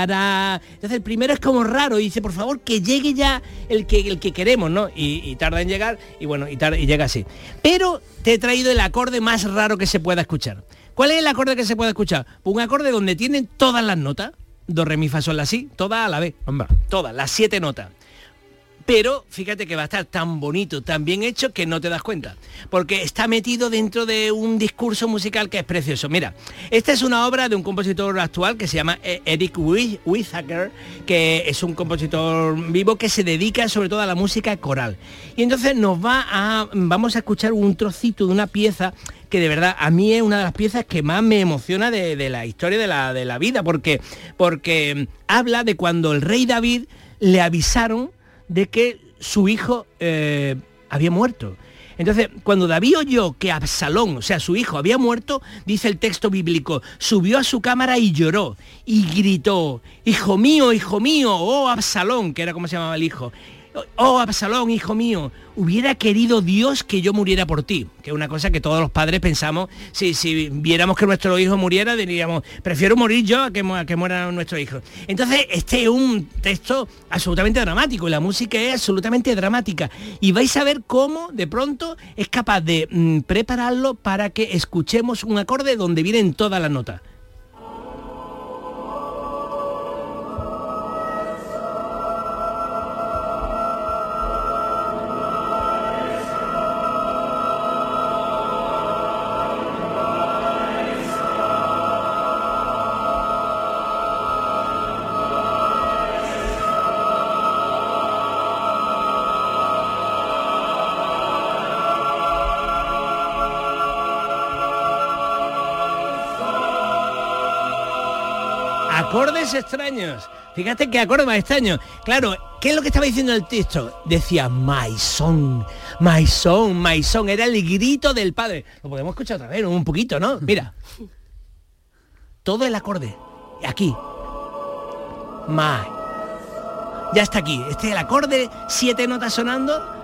está, entonces el primero es como raro, y dice, por favor, que llegue ya el que, el que queremos, ¿no? Y, y tarda en llegar, y bueno, y, tarda- y llega así. Pero te he traído el acorde más raro que se pueda escuchar. ¿Cuál es el acorde que se puede escuchar? Pues un acorde donde tienen todas las notas, do, re, mi, fa, sol, la, si, todas a la vez. Todas, las siete notas. Pero fíjate que va a estar tan bonito, tan bien hecho que no te das cuenta. Porque está metido dentro de un discurso musical que es precioso. Mira, esta es una obra de un compositor actual que se llama eh, Eric Whittaker, que es un compositor vivo que se dedica sobre todo a la música coral. Y entonces nos va a. vamos a escuchar un trocito de una pieza que de verdad a mí es una de las piezas que más me emociona de, de la historia de la, de la vida, porque, porque habla de cuando el rey David le avisaron de que su hijo eh, había muerto. Entonces, cuando David oyó que Absalón, o sea, su hijo, había muerto, dice el texto bíblico, subió a su cámara y lloró y gritó, hijo mío, hijo mío, oh Absalón, que era como se llamaba el hijo, oh Absalón, hijo mío, hubiera querido Dios que yo muriera por ti, que es una cosa que todos los padres pensamos, si, si viéramos que nuestro hijo muriera, diríamos, prefiero morir yo a que, a que muera nuestro hijo. Entonces, este es un texto absolutamente dramático, y la música es absolutamente dramática, y vais a ver cómo de pronto es capaz de mm, prepararlo para que escuchemos un acorde donde vienen todas las notas. Extraños. Fíjate qué acorde más extraño. Claro, ¿qué es lo que estaba diciendo el texto? Decía my son, my son, my son. Era el grito del padre. Lo podemos escuchar otra vez, un poquito, ¿no? Mira. Todo el acorde. Aquí. My. ya está aquí. Este es el acorde, siete notas sonando.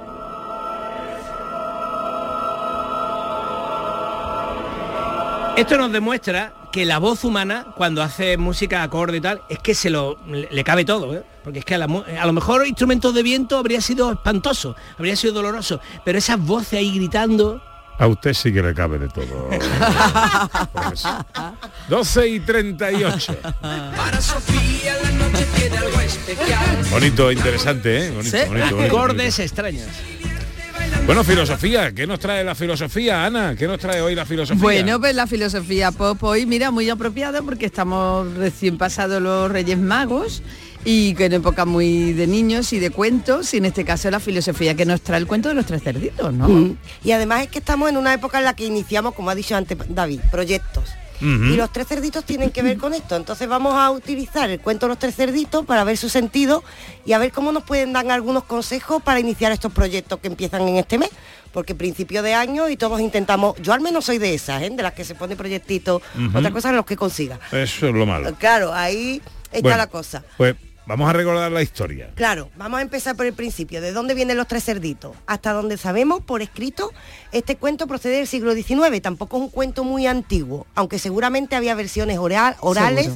Esto nos demuestra que la voz humana, cuando hace música acorde y tal, es que se lo le, le cabe todo, ¿eh? porque es que a, la mu- a lo mejor instrumentos de viento habría sido espantoso, habría sido doloroso, pero esas voces ahí gritando, A usted sí que le cabe de todo. Profesor. 12 y 38. Para Sofía la noche tiene algo especial. Bonito, interesante, ¿eh? Bonito, Sí. bonito, bonito, acordes extraños. Bueno, filosofía, ¿qué nos trae la filosofía, Ana? ¿Qué nos trae hoy la filosofía? Bueno, pues la filosofía pop hoy, mira, muy apropiada porque estamos recién pasados los Reyes Magos y que en época muy de niños y de cuentos y en este caso la filosofía que nos trae el cuento de los tres cerditos, ¿no? Mm. Y además es que estamos en una época en la que iniciamos, como ha dicho antes David, proyectos. Y los tres cerditos tienen que ver con esto. Entonces vamos a utilizar el cuento de los tres cerditos para ver su sentido y a ver cómo nos pueden dar algunos consejos para iniciar estos proyectos que empiezan en este mes. Porque principio de año y todos intentamos, yo al menos soy de esas, ¿eh? de las que se pone proyectito, Ujú. otra cosa los que consiga. Eso es lo malo. Claro, ahí está Bueno. la cosa. Pues vamos a recordar la historia. Claro, vamos a empezar por el principio. ¿De dónde vienen los tres cerditos? Hasta donde sabemos, por escrito, este cuento procede del siglo XIX. Tampoco es un cuento muy antiguo, aunque seguramente había versiones oral- orales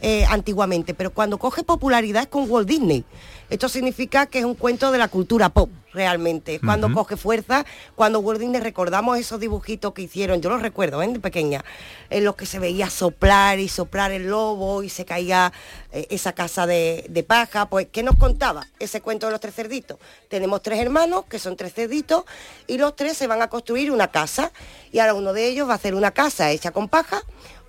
eh, antiguamente. Pero cuando coge popularidad es con Walt Disney. Esto significa que es un cuento de la cultura pop, realmente. Cuando Ujú. coge fuerza, cuando Disney recordamos esos dibujitos que hicieron, yo los recuerdo, ¿eh? de pequeña, en los que se veía soplar y soplar el lobo y se caía eh, esa casa de, de paja. Pues, ¿qué nos contaba ese cuento de los tres cerditos? Tenemos tres hermanos, que son tres cerditos, y los tres se van a construir una casa. Y ahora uno de ellos va a hacer una casa hecha con paja,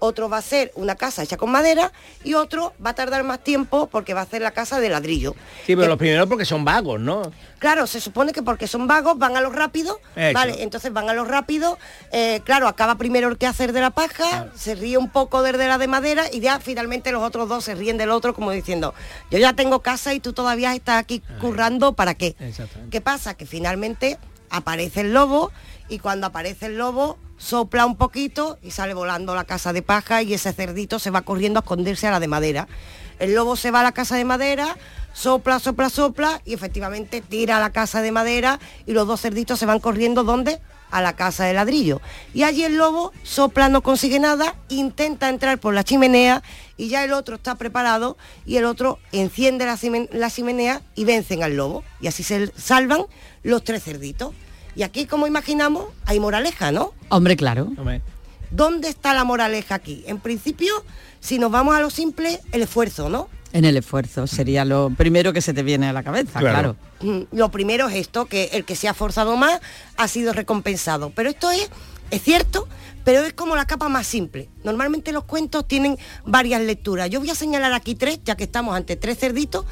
otro va a ser una casa hecha con madera y otro va a tardar más tiempo porque va a hacer la casa de ladrillo. Sí, pero los primeros porque son vagos, ¿no? Claro, se supone que porque son vagos van a lo rápido, vale, entonces van a lo rápido, eh, claro, acaba primero el que hacer de la paja, se ríe un poco del de la de madera y ya finalmente los otros dos se ríen del otro como diciendo, yo ya tengo casa y tú todavía estás aquí currando, ¿para qué? ¿Qué pasa? Que finalmente aparece el lobo y cuando aparece el lobo sopla un poquito y sale volando la casa de paja y ese cerdito se va corriendo a esconderse a la de madera. El lobo se va a la casa de madera, sopla, sopla, sopla y efectivamente tira a la casa de madera y los dos cerditos se van corriendo ¿dónde? A la casa de ladrillo. Y allí el lobo sopla, no consigue nada, intenta entrar por la chimenea y ya el otro está preparado y el otro enciende la, chimenea y vencen al lobo. Y así se salvan los tres cerditos. Y aquí, como imaginamos, hay moraleja, ¿no? Hombre, claro. ¿Dónde está la moraleja aquí? En principio, si nos vamos a lo simple, el esfuerzo, ¿no? En el esfuerzo sería lo primero que se te viene a la cabeza, claro. Mm, Lo primero es esto, que el que se ha forzado más ha sido recompensado. Pero esto es, es cierto, pero es como la capa más simple. Normalmente los cuentos tienen varias lecturas. Yo voy a señalar aquí tres, ya que estamos ante tres cerditos,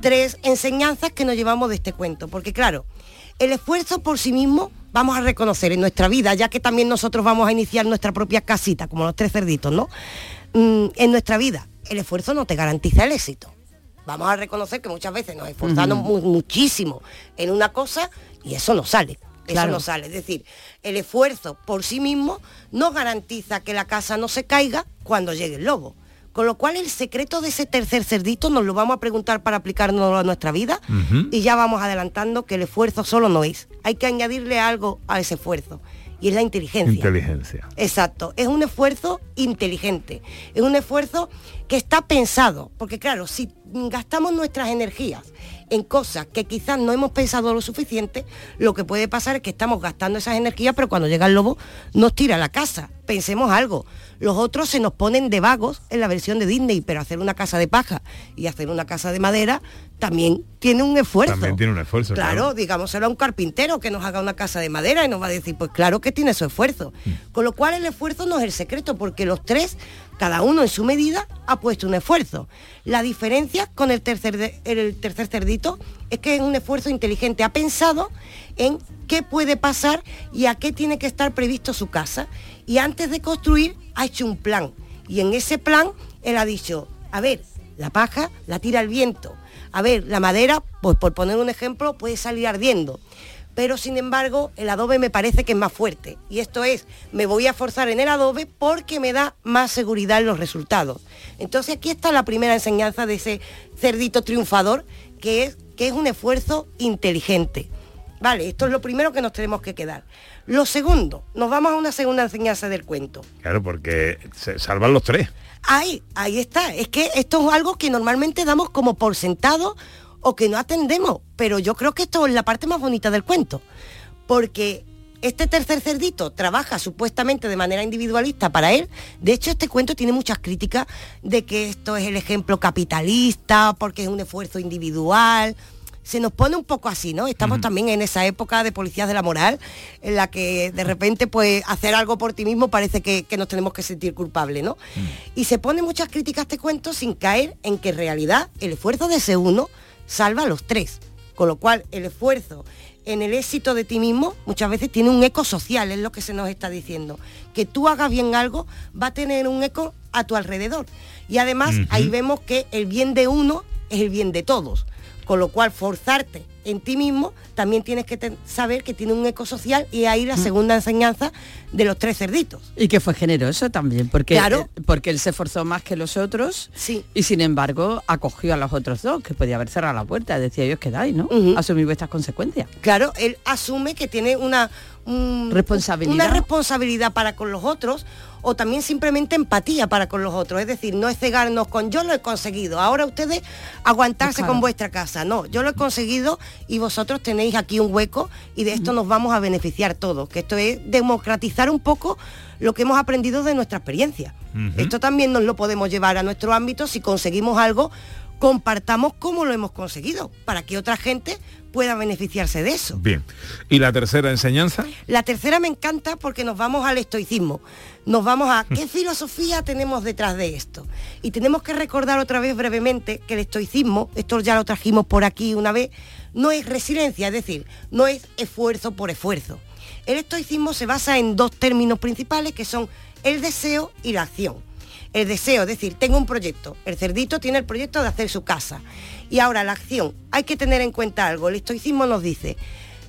tres enseñanzas que nos llevamos de este cuento. Porque claro, el esfuerzo por sí mismo vamos a reconocer en nuestra vida, ya que también nosotros vamos a iniciar nuestra propia casita, como los tres cerditos, ¿no? Mm, en nuestra vida, el esfuerzo no te garantiza el éxito. Vamos a reconocer que muchas veces nos esforzamos mu- muchísimo en una cosa y eso no sale. Eso Claro. no sale. Es decir, el esfuerzo por sí mismo no garantiza que la casa no se caiga cuando llegue el lobo. Con lo cual el secreto de ese tercer cerdito nos lo vamos a preguntar para aplicarnos a nuestra vida y ya vamos adelantando que el esfuerzo solo no es. Hay que añadirle algo a ese esfuerzo y es la inteligencia. Inteligencia. Exacto, es un esfuerzo inteligente, es un esfuerzo que está pensado, porque claro, si gastamos nuestras energías en cosas que quizás no hemos pensado lo suficiente, lo que puede pasar es que estamos gastando esas energías, pero cuando llega el lobo nos tira la casa. Pensemos algo, los otros se nos ponen de vagos en la versión de Disney, pero hacer una casa de paja y hacer una casa de madera también tiene un esfuerzo. También tiene un esfuerzo. Claro, Claro. digámoselo a un carpintero que nos haga una casa de madera y nos va a decir, pues claro que tiene su esfuerzo. Con lo cual el esfuerzo no es el secreto, porque los tres, cada uno en su medida, ha puesto un esfuerzo. La diferencia con el tercer, de- el tercer cerdito es que es un esfuerzo inteligente. Ha pensado en qué puede pasar y a qué tiene que estar previsto su casa. Y antes de construir ha hecho un plan. Y en ese plan él ha dicho, a ver, la paja la tira el viento. A ver, la madera, pues por poner un ejemplo, puede salir ardiendo. Pero sin embargo, el adobe me parece que es más fuerte. Y esto es, me voy a forzar en el adobe porque me da más seguridad en los resultados. Entonces aquí está la primera enseñanza de ese cerdito triunfador que es, que es un esfuerzo inteligente. Vale, esto es lo primero que nos tenemos que quedar. Lo segundo, nos vamos a una segunda enseñanza del cuento. Claro, porque se salvan los tres. Ahí, ahí está. Es que esto es algo que normalmente damos como por sentado o que no atendemos. Pero yo creo que esto es la parte más bonita del cuento. Porque este tercer cerdito trabaja supuestamente de manera individualista para él. De hecho, este cuento tiene muchas críticas de que esto es el ejemplo capitalista, porque es un esfuerzo individual. Se nos pone un poco así, ¿no? Estamos también en esa época de policías de la moral, en la que de repente, pues, hacer algo por ti mismo parece que, que nos tenemos que sentir culpables, ¿no? Y se pone muchas críticas este cuento sin caer en que en realidad el esfuerzo de ese uno salva a los tres. Con lo cual, el esfuerzo en el éxito de ti mismo muchas veces tiene un eco social, es lo que se nos está diciendo. Que tú hagas bien algo va a tener un eco a tu alrededor. Y además ahí vemos que el bien de uno es el bien de todos. Con lo cual, forzarte en ti mismo, también tienes que saber que tiene un eco social y ahí la segunda enseñanza de los tres cerditos. Y que fue generoso también, porque, Claro. eh, porque él se esforzó más que los otros Sí. y sin embargo acogió a los otros dos, que podía haber cerrado la puerta, decía ellos quedáis, ¿no? Asumir vuestras consecuencias. Claro, él asume que tiene una un- Responsabilidad. una responsabilidad para con los otros o también simplemente empatía para con los otros. Es decir, no es cegarnos con yo lo he conseguido, ahora ustedes aguantarse Claro. con vuestra casa. No, yo lo he conseguido y vosotros tenéis aquí un hueco y de esto nos vamos a beneficiar todos. Que esto es democratizar un poco lo que hemos aprendido de nuestra experiencia. Esto también nos lo podemos llevar a nuestro ámbito si conseguimos algo compartamos cómo lo hemos conseguido para que otra gente pueda beneficiarse de eso. Bien. ¿Y la tercera enseñanza? La tercera me encanta porque nos vamos al estoicismo. Nos vamos a qué filosofía tenemos detrás de esto. Y tenemos que recordar otra vez brevemente que el estoicismo, esto ya lo trajimos por aquí una vez, no es resiliencia, es decir, no es esfuerzo por esfuerzo. El estoicismo se basa en dos términos principales que son el deseo y la acción. El deseo, es decir, tengo un proyecto. El cerdito tiene el proyecto de hacer su casa. Y ahora la acción. Hay que tener en cuenta algo. El estoicismo nos dice,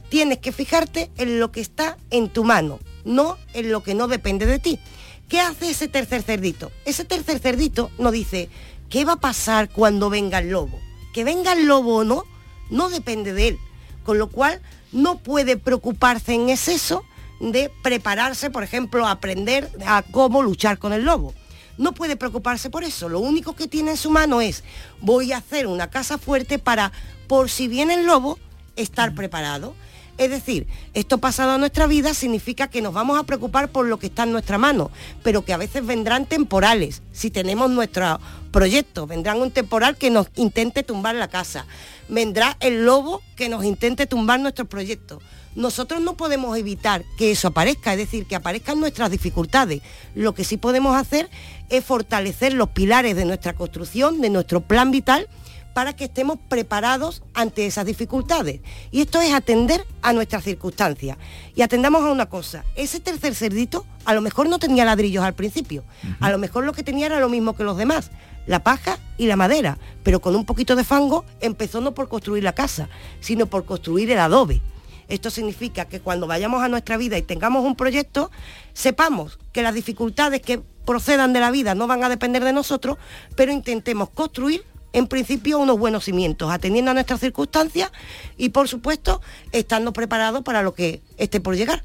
tienes que fijarte en lo que está en tu mano, no en lo que no depende de ti. ¿Qué hace ese tercer cerdito? Ese tercer cerdito nos dice, ¿qué va a pasar cuando venga el lobo? Que venga el lobo o no, no depende de él. Con lo cual, no puede preocuparse en exceso de prepararse, por ejemplo, a aprender a cómo luchar con el lobo. No puede preocuparse por eso. Lo único que tiene en su mano es, voy a hacer una casa fuerte para, por si viene el lobo, estar preparado. Es decir, esto pasado a nuestra vida significa que nos vamos a preocupar por lo que está en nuestra mano, pero que a veces vendrán temporales. Si tenemos nuestro proyecto, vendrán un temporal que nos intente tumbar la casa. Vendrá el lobo que nos intente tumbar nuestro proyecto. Nosotros no podemos evitar que eso aparezca, es decir, que aparezcan nuestras dificultades. Lo que sí podemos hacer es fortalecer los pilares de nuestra construcción, de nuestro plan vital, para que estemos preparados ante esas dificultades. Y esto es atender a nuestras circunstancias. Y atendamos a una cosa, ese tercer cerdito a lo mejor no tenía ladrillos al principio, a lo mejor lo que tenía era lo mismo que los demás, la paja y la madera, pero con un poquito de fango empezó no por construir la casa, sino por construir el adobe. Esto significa que cuando vayamos a nuestra vida y tengamos un proyecto, sepamos que las dificultades que procedan de la vida no van a depender de nosotros, pero intentemos construir en principio unos buenos cimientos, atendiendo a nuestras circunstancias y por supuesto estando preparados para lo que esté por llegar.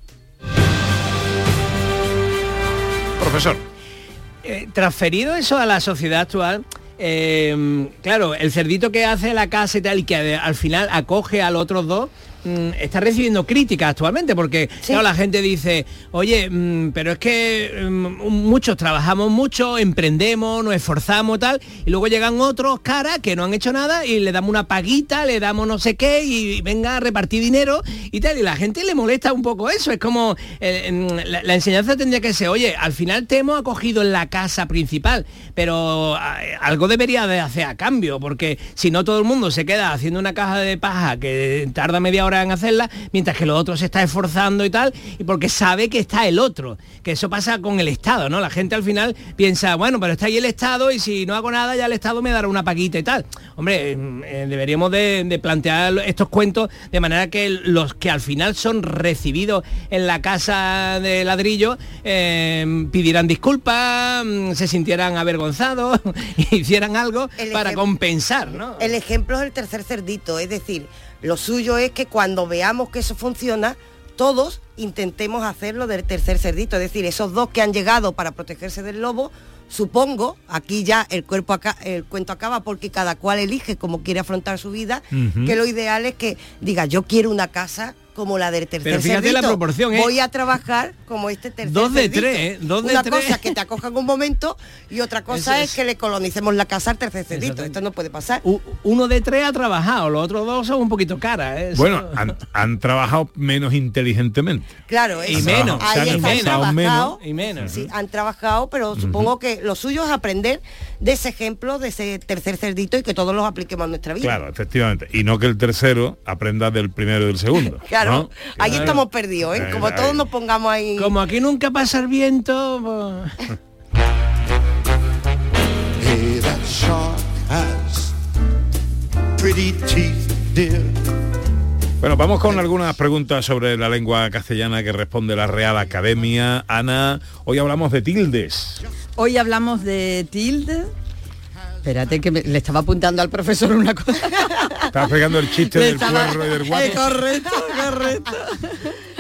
Profesor. Eh, transferido eso a la sociedad actual, eh, claro, el cerdito que hace la casa y tal y que eh, al final acoge a los otros dos, mm, está recibiendo críticas actualmente porque claro, la gente dice, oye, mm, pero es que mm, muchos trabajamos mucho, emprendemos, nos esforzamos tal, y luego llegan otros caras que no han hecho nada y le damos una paguita, le damos no sé qué y venga a repartir dinero y tal, y la gente le molesta un poco eso, es como eh, la, la enseñanza tendría que ser, oye, al final te hemos acogido en la casa principal, pero eh, algo debería de hacer a cambio, porque si no todo el mundo se queda haciendo una caja de paja que tarda media hora en hacerla, mientras que el otro se está esforzando y tal, y porque sabe que está el otro. Que eso pasa con el Estado, ¿no? La gente al final piensa, bueno, pero está ahí el Estado y si no hago nada ya el Estado me dará una paguita y tal. Hombre, mm, eh, deberíamos de, de plantear estos cuentos de manera que los que al final son recibidos en la casa de ladrillo eh, pidieran disculpas, mm, se sintieran avergonzados, hicieran algo El para compensar, ¿no? El ejemplo es el tercer cerdito, es decir, lo suyo es que cuando veamos que eso funciona, todos intentemos hacerlo del tercer cerdito, es decir, esos dos que han llegado para protegerse del lobo, supongo, aquí ya el cuerpo acá, el cuento acaba porque cada cual elige cómo quiere afrontar su vida, que lo ideal es que diga, yo quiero una casa como la del tercer Pero fíjate cerdito. la proporción, ¿eh? Voy a trabajar como este tercer Dos de cerdito. tres, ¿eh? Dos de Una tres. cosa que te acojan un momento y otra cosa es es. que le colonicemos la casa al tercer cerdito. Esto no puede pasar. U- Uno de tres ha trabajado, los otros dos son un poquito caras. ¿eh? Bueno, han, han trabajado menos inteligentemente. Claro, Y eso. menos, Ahí han trabajado, menos. y menos. Sí, han trabajado, pero supongo que lo suyo es aprender de ese ejemplo, de ese tercer cerdito y que todos los apliquemos en nuestra vida. Claro, efectivamente. Y no que el tercero aprenda del primero y del segundo. Claro, ¿no? ahí Claro. estamos perdidos, ¿eh? Como todos nos pongamos ahí. Como aquí nunca pasa el viento, pues- Hey, that shark has pretty teeth, dear. Bueno, vamos con algunas preguntas sobre la lengua castellana que responde la Real Academia. Ana, hoy hablamos de tildes. Hoy hablamos de tilde. Espérate que me- le estaba apuntando al profesor una cosa. Estás pegando el chiste Le del estaba- puerro y del guapo. Eh, correcto, correcto.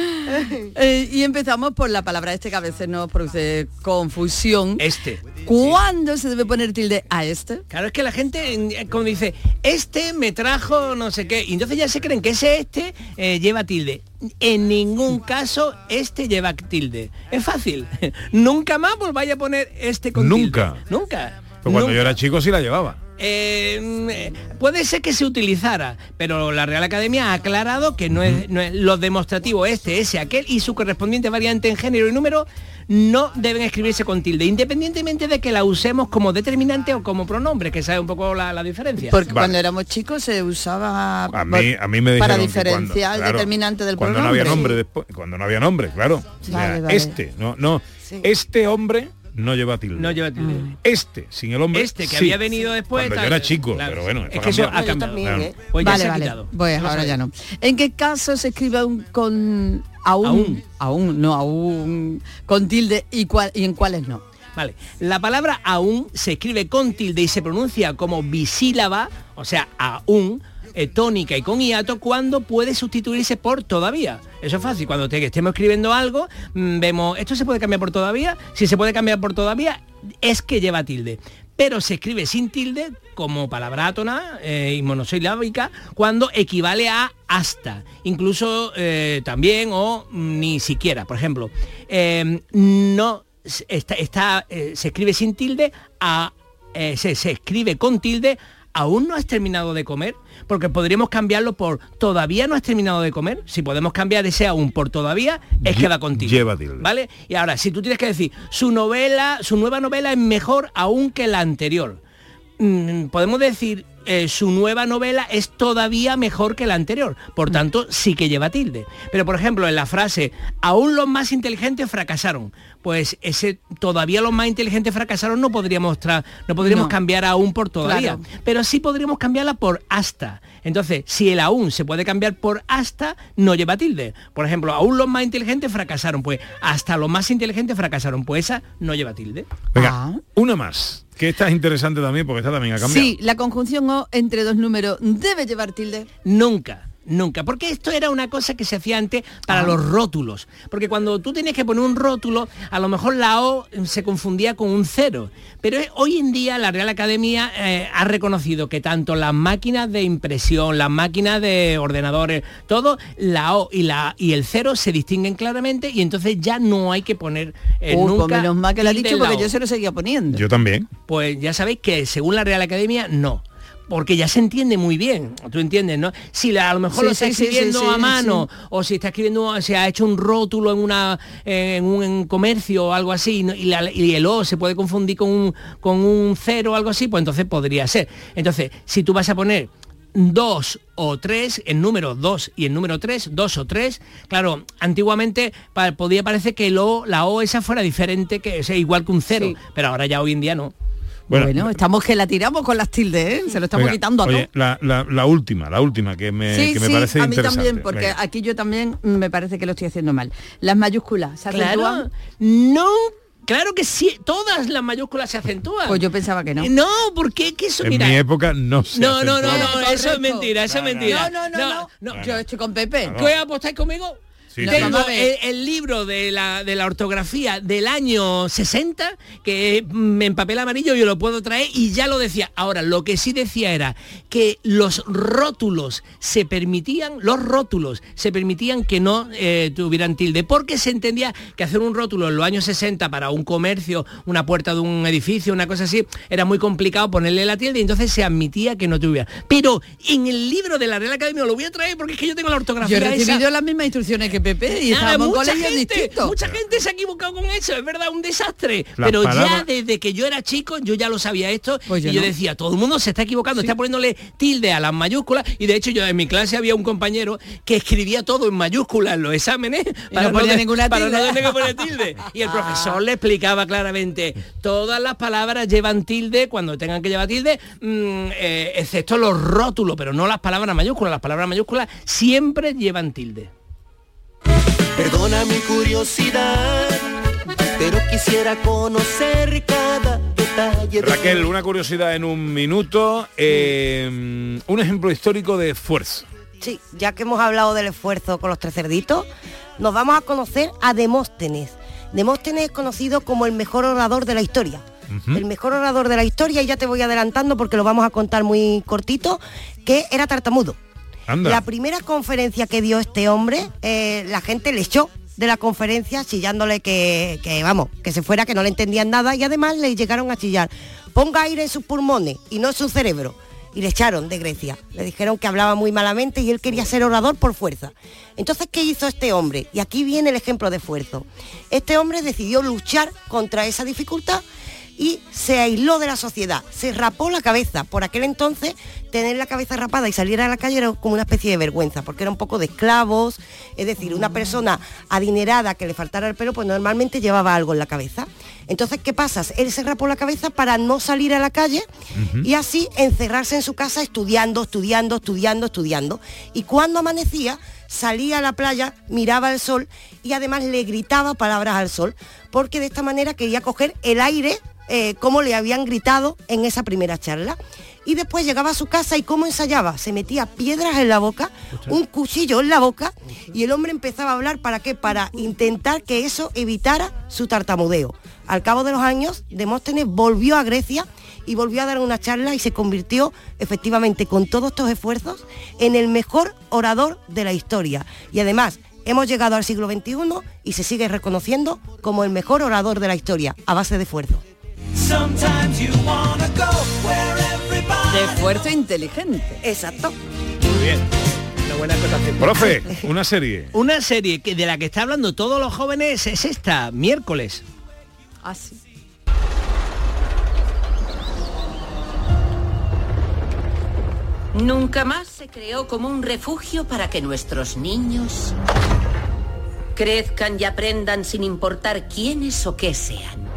Eh, y empezamos por la palabra este que a veces nos produce confusión. Este. ¿Cuándo se debe poner tilde a este? Claro, es que la gente, eh, como dice, este me trajo no sé qué, y entonces ya se creen que ese este eh, lleva tilde. En ningún caso este lleva tilde. Es fácil. Nunca más volváis a poner este con Nunca. tilde. Nunca. Pues cuando Nunca. yo era chico sí la llevaba. Eh, puede ser que se utilizara, pero la Real Academia ha aclarado que no es, no es lo demostrativo este, ese, aquel y su correspondiente variante en género y número no deben escribirse con tilde, independientemente de que la usemos como determinante o como pronombre, que sabe un poco la, la diferencia. Porque cuando éramos chicos se usaba A mí, a mí me para diferenciar el claro, determinante del cuando pronombre. no había nombre después, cuando no había nombre, claro. O sea, Vale, vale. Este, no, no, este hombre no lleva tilde. No lleva tilde. Este, sin el hombre. Este que sí. había venido después, Cuando yo era chico, claro. pero bueno, Es esto que eso cambiado. ha cambiado. Claro. ¿eh? Pues ya vale, se ha vale. quitado. Pues ahora ya no. ¿En qué caso se escribe aún con aún, Aún. aún, no aún con tilde y cuál y en cuáles no? Vale, la palabra aún se escribe con tilde y se pronuncia como bisílaba, o sea, aún, eh, tónica y con hiato, cuando puede sustituirse por todavía. Eso es fácil, cuando te- estemos escribiendo algo, mm, vemos, ¿esto se puede cambiar por todavía? Si se puede cambiar por todavía, es que lleva tilde. Pero se escribe sin tilde como palabra átona eh, y monosilábica cuando equivale a hasta, incluso eh, también o mm, ni siquiera. Por ejemplo, eh, no está, está, eh, se escribe sin tilde a se, se escribe con tilde aún no has terminado de comer porque podríamos cambiarlo por todavía no has terminado de comer si podemos cambiar ese aún por todavía es que va con tilde lleva tilde. vale y ahora si tú tienes que decir su novela su nueva novela es mejor aún que la anterior podemos decir eh, su nueva novela es todavía mejor que la anterior, por tanto sí que lleva tilde. Pero por ejemplo en la frase aún los más inteligentes fracasaron, pues ese todavía los más inteligentes fracasaron no podríamos tra- no podríamos No. cambiar aún por todavía, Claro. pero sí podríamos cambiarla por hasta. Entonces, si el aún se puede cambiar por hasta, no lleva tilde. Por ejemplo, aún los más inteligentes fracasaron, pues hasta los más inteligentes fracasaron, pues esa no lleva tilde. Venga, Ah. una más. Que esta es interesante también porque esta también ha cambiado. Sí, la conjunción o entre dos números debe llevar tilde. Nunca. Nunca, porque esto era una cosa que se hacía antes para Ah. los rótulos. Porque cuando tú tenías que poner un rótulo, a lo mejor la O se confundía con un cero. Pero hoy en día la Real Academia eh, ha reconocido que tanto las máquinas de impresión, las máquinas de ordenadores, todo, la O y, la, y el cero se distinguen claramente y entonces ya no hay que poner eh, Uy, nunca... pues menos mal que lo dicho porque yo se lo seguía poniendo. Yo también. Pues ya sabéis que según la Real Academia, no. Porque ya se entiende muy bien, tú entiendes, ¿no? Si la- a lo mejor Sí, lo está escribiendo sí, sí, a mano, o si está escribiendo, se ha hecho un rótulo en una en un en comercio o algo así, y, la- y el O se puede confundir con un, con un cero o algo así, pues entonces podría ser. Entonces, si tú vas a poner dos o tres, el número dos y el número tres, dos o tres. Claro, antiguamente pa- podía parecer que el O, la O esa fuera diferente, que sea igual que un cero, pero ahora ya hoy en día no. Bueno, estamos que la tiramos con las tildes, ¿eh? Se lo estamos Venga, quitando a oye, todos. la, la- la última, la última que me, Sí, que me sí, parece a mí interesante. también, porque Venga. aquí yo también me parece que lo estoy haciendo mal. Las mayúsculas, ¿se Claro, acentúan? no, claro que sí, todas las mayúsculas se acentúan. Pues yo pensaba que no. No, porque que eso, en mira. mi época no se No, no, no, no, eso es mentira, eso es mentira. No, no, no, no. Yo estoy con Pepe. ¿Qué apostáis conmigo? Sí, sí. El, el libro de la, de la ortografía del año 60, que en papel amarillo yo lo puedo traer y ya lo decía. Ahora, lo que sí decía era que los rótulos se permitían, los rótulos se permitían que no eh, tuvieran tilde, porque se entendía que hacer un rótulo en los años 60 para un comercio, una puerta de un edificio, una cosa así, era muy complicado ponerle la tilde y entonces se admitía que no tuviera. Pero en el libro de la Real Academia lo voy a traer porque es que yo tengo la Yo ortografía he recibido esa. las mismas instrucciones que Pepe y Nada, estábamos en mucha colegios gente, distintos. mucha gente se ha equivocado con eso, es verdad, un desastre. Las Pero ya desde que yo era chico, yo ya lo sabía esto Pues y yo yo no. decía, todo el mundo se está equivocando, está poniéndole tilde a las mayúsculas y de hecho yo en mi clase había un compañero que escribía todo en mayúsculas en los exámenes no ponía de- ninguna para tilde. no tener que poner tilde. Y el profesor le explicaba claramente, todas las palabras llevan tilde cuando tengan que llevar tilde, mm, eh, excepto los rótulos, pero no las palabras mayúsculas. Las palabras mayúsculas siempre llevan tilde. Perdona mi curiosidad, pero quisiera conocer cada detalle. de Raquel, una curiosidad en un minuto. eh, un ejemplo histórico de esfuerzo. Sí, ya que hemos hablado del esfuerzo con los tres cerditos, nos vamos a conocer a Demóstenes. Demóstenes es conocido como el mejor orador de la historia. El mejor orador de la historia, y ya te voy adelantando porque lo vamos a contar muy cortito, que era tartamudo. La primera conferencia que dio este hombre, eh, la gente le echó de la conferencia chillándole que, que, vamos, que se fuera, que no le entendían nada y además le llegaron a chillar. Ponga aire en sus pulmones y no en su cerebro. Y le echaron de Grecia. Le dijeron que hablaba muy malamente y él quería ser orador por fuerza. Entonces, ¿qué hizo este hombre? Y aquí viene el ejemplo de esfuerzo. Este hombre decidió luchar contra esa dificultad y se aisló de la sociedad, se rapó la cabeza. Por aquel entonces, tener la cabeza rapada y salir a la calle era como una especie de vergüenza, porque era un poco de esclavos, es decir, una persona adinerada que le faltara el pelo, pues normalmente llevaba algo en la cabeza. Entonces, ¿qué pasa? Él se rapó la cabeza para no salir a la calle y así encerrarse en su casa estudiando, estudiando, estudiando, estudiando. Y cuando amanecía, salía a la playa, miraba el sol y además le gritaba palabras al sol, porque de esta manera quería coger el aire eh, como le habían gritado en esa primera charla. Y después llegaba a su casa y cómo ensayaba, se metía piedras en la boca, un cuchillo en la boca y el hombre empezaba a hablar para qué, para intentar que eso evitara su tartamudeo. Al cabo de los años, Demóstenes volvió a Grecia y volvió a dar una charla y se convirtió efectivamente con todos estos esfuerzos en el mejor orador de la historia. Y además, hemos llegado al siglo XXI y se sigue reconociendo como el mejor orador de la historia, a base de esfuerzo. De esfuerzo inteligente. Exacto. Muy bien. Una buena. Profe, una serie. Una serie que de la que está hablando todos los jóvenes es esta, miércoles. Ah, sí. Nunca más se creó como un refugio para que nuestros niños crezcan y aprendan sin importar quiénes o qué sean.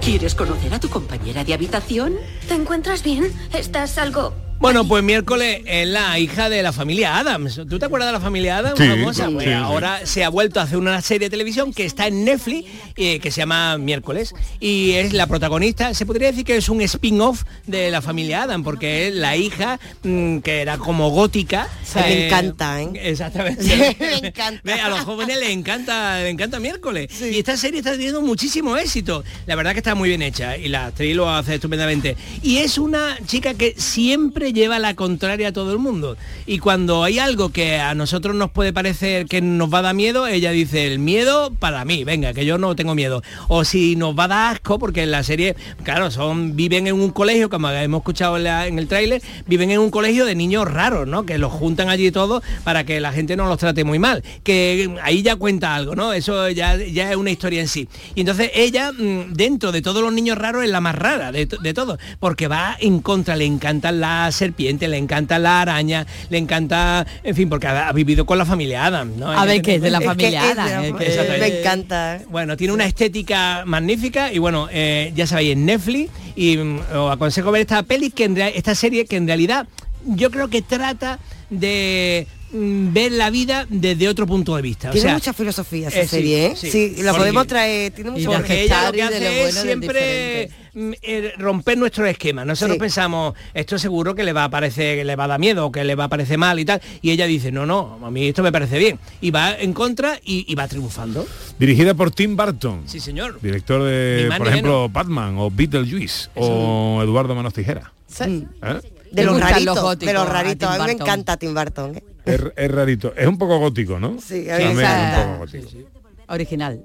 ¿Quieres conocer a tu compañera de habitación? ¿Te encuentras bien? ¿Estás algo...? Bueno, pues miércoles es la hija de la familia Adams. ¿Tú te acuerdas de la familia Adams? Sí, famosa? sí, Pues sí. ahora se ha vuelto a hacer una serie de televisión que está en Netflix, eh, que se llama Miércoles. Y es la protagonista, se podría decir que es un spin-off de la familia Adams, porque es la hija mm, que era como gótica. Me encanta, ¿eh? Exactamente. Me encanta. Ve, A los jóvenes les encanta, les encanta miércoles. Y esta serie está teniendo muchísimo éxito. La verdad que está muy bien hecha y la actriz lo hace estupendamente. Y es una chica que siempre siempre lleva la contraria a todo el mundo. Y cuando hay algo que a nosotros nos puede parecer que nos va a dar miedo, ella dice, el miedo para mí, venga, que yo no tengo miedo. O si nos va a dar asco, porque en la serie, claro, son viven en un colegio, como hemos escuchado en, el tráiler, viven en un colegio de niños raros, ¿no? Que los juntan allí todos para que la gente no los trate muy mal. Que ahí ya cuenta algo, ¿no? Eso ya, ya es una historia en sí. Y entonces ella, mm, dentro de todos los niños raros, es la más rara de, de todos, porque va en contra, le encantan las serpientes, le encantan las arañas, le encanta, en fin, porque ha, ha vivido con la familia Adam, ¿no? A ver, que es de la Es que familia es de Adam, la- es que- Exacto. Me encanta. ¿eh? Bueno, tiene una estética magnífica y bueno, eh, ya sabéis, en Netflix y mm, os aconsejo ver esta peli, que en esta serie que en realidad yo creo que trata de ver la vida desde otro punto de vista. Tiene o sea, mucha filosofía esa eh, sí, serie, ¿eh? sí. Sí, la Porque- podemos traer. Tiene ella lo que y de lo hace bueno es del siempre mm, eh, romper nuestro esquema. Nosotros Sí. pensamos, esto seguro que le va a parecer, que le va a dar miedo, que le va a parecer mal y tal. Y ella dice, no, no, a mí esto me parece bien. Y va en contra y, y va triunfando. Dirigida por Tim Burton. Sí, señor. Director de, por ejemplo, Batman o Beetlejuice o Eduardo Manos Tijera. Sí. ¿Eh? De los raritos, los góticos, de los a raritos. A, mí me encanta Tim Burton. ¿eh? Es, es rarito. Es un poco gótico, ¿no? Sí, a mí También me es un poco gótico. Original.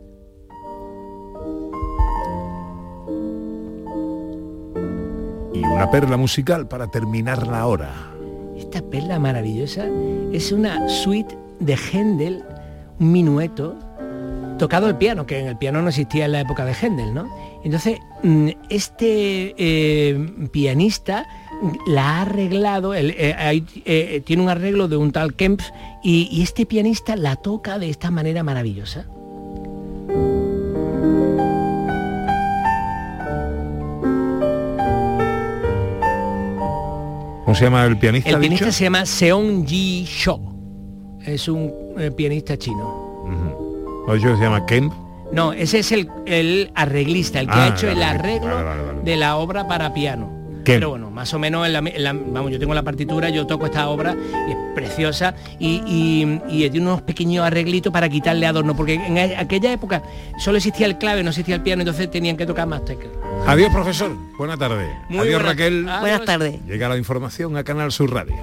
Y una perla musical para terminar la hora. Esta perla maravillosa es una suite de Händel, un minueto, tocado el piano, que en el piano no existía en la época de Händel, ¿no? Entonces, mm, este eh, pianista la ha arreglado, el- eh, hay- eh, tiene un arreglo de un tal Kempf, y, y este pianista la toca de esta manera maravillosa. ¿Cómo se llama el pianista? El pianista dicho? se llama Seong Ji Sho, es un eh, pianista chino. ¿Ha dicho que se llama Ken? No, ese es el, el arreglista, el que Ah, ha hecho el arreglo Vale, vale, vale. de la obra para piano. ¿Qué? Pero bueno, más o menos, en la, en la- vamos, yo tengo la partitura, yo toco esta obra y es preciosa y, y- y tiene unos pequeños arreglitos para quitarle adorno, porque en aquella época solo existía el clave, no existía el piano, entonces tenían que tocar más teclas. Adiós, profesor. Buena tarde. Muy Adiós, buena- Raquel. Adiós. Buenas tardes. Llega la información a Canal Sur Radio.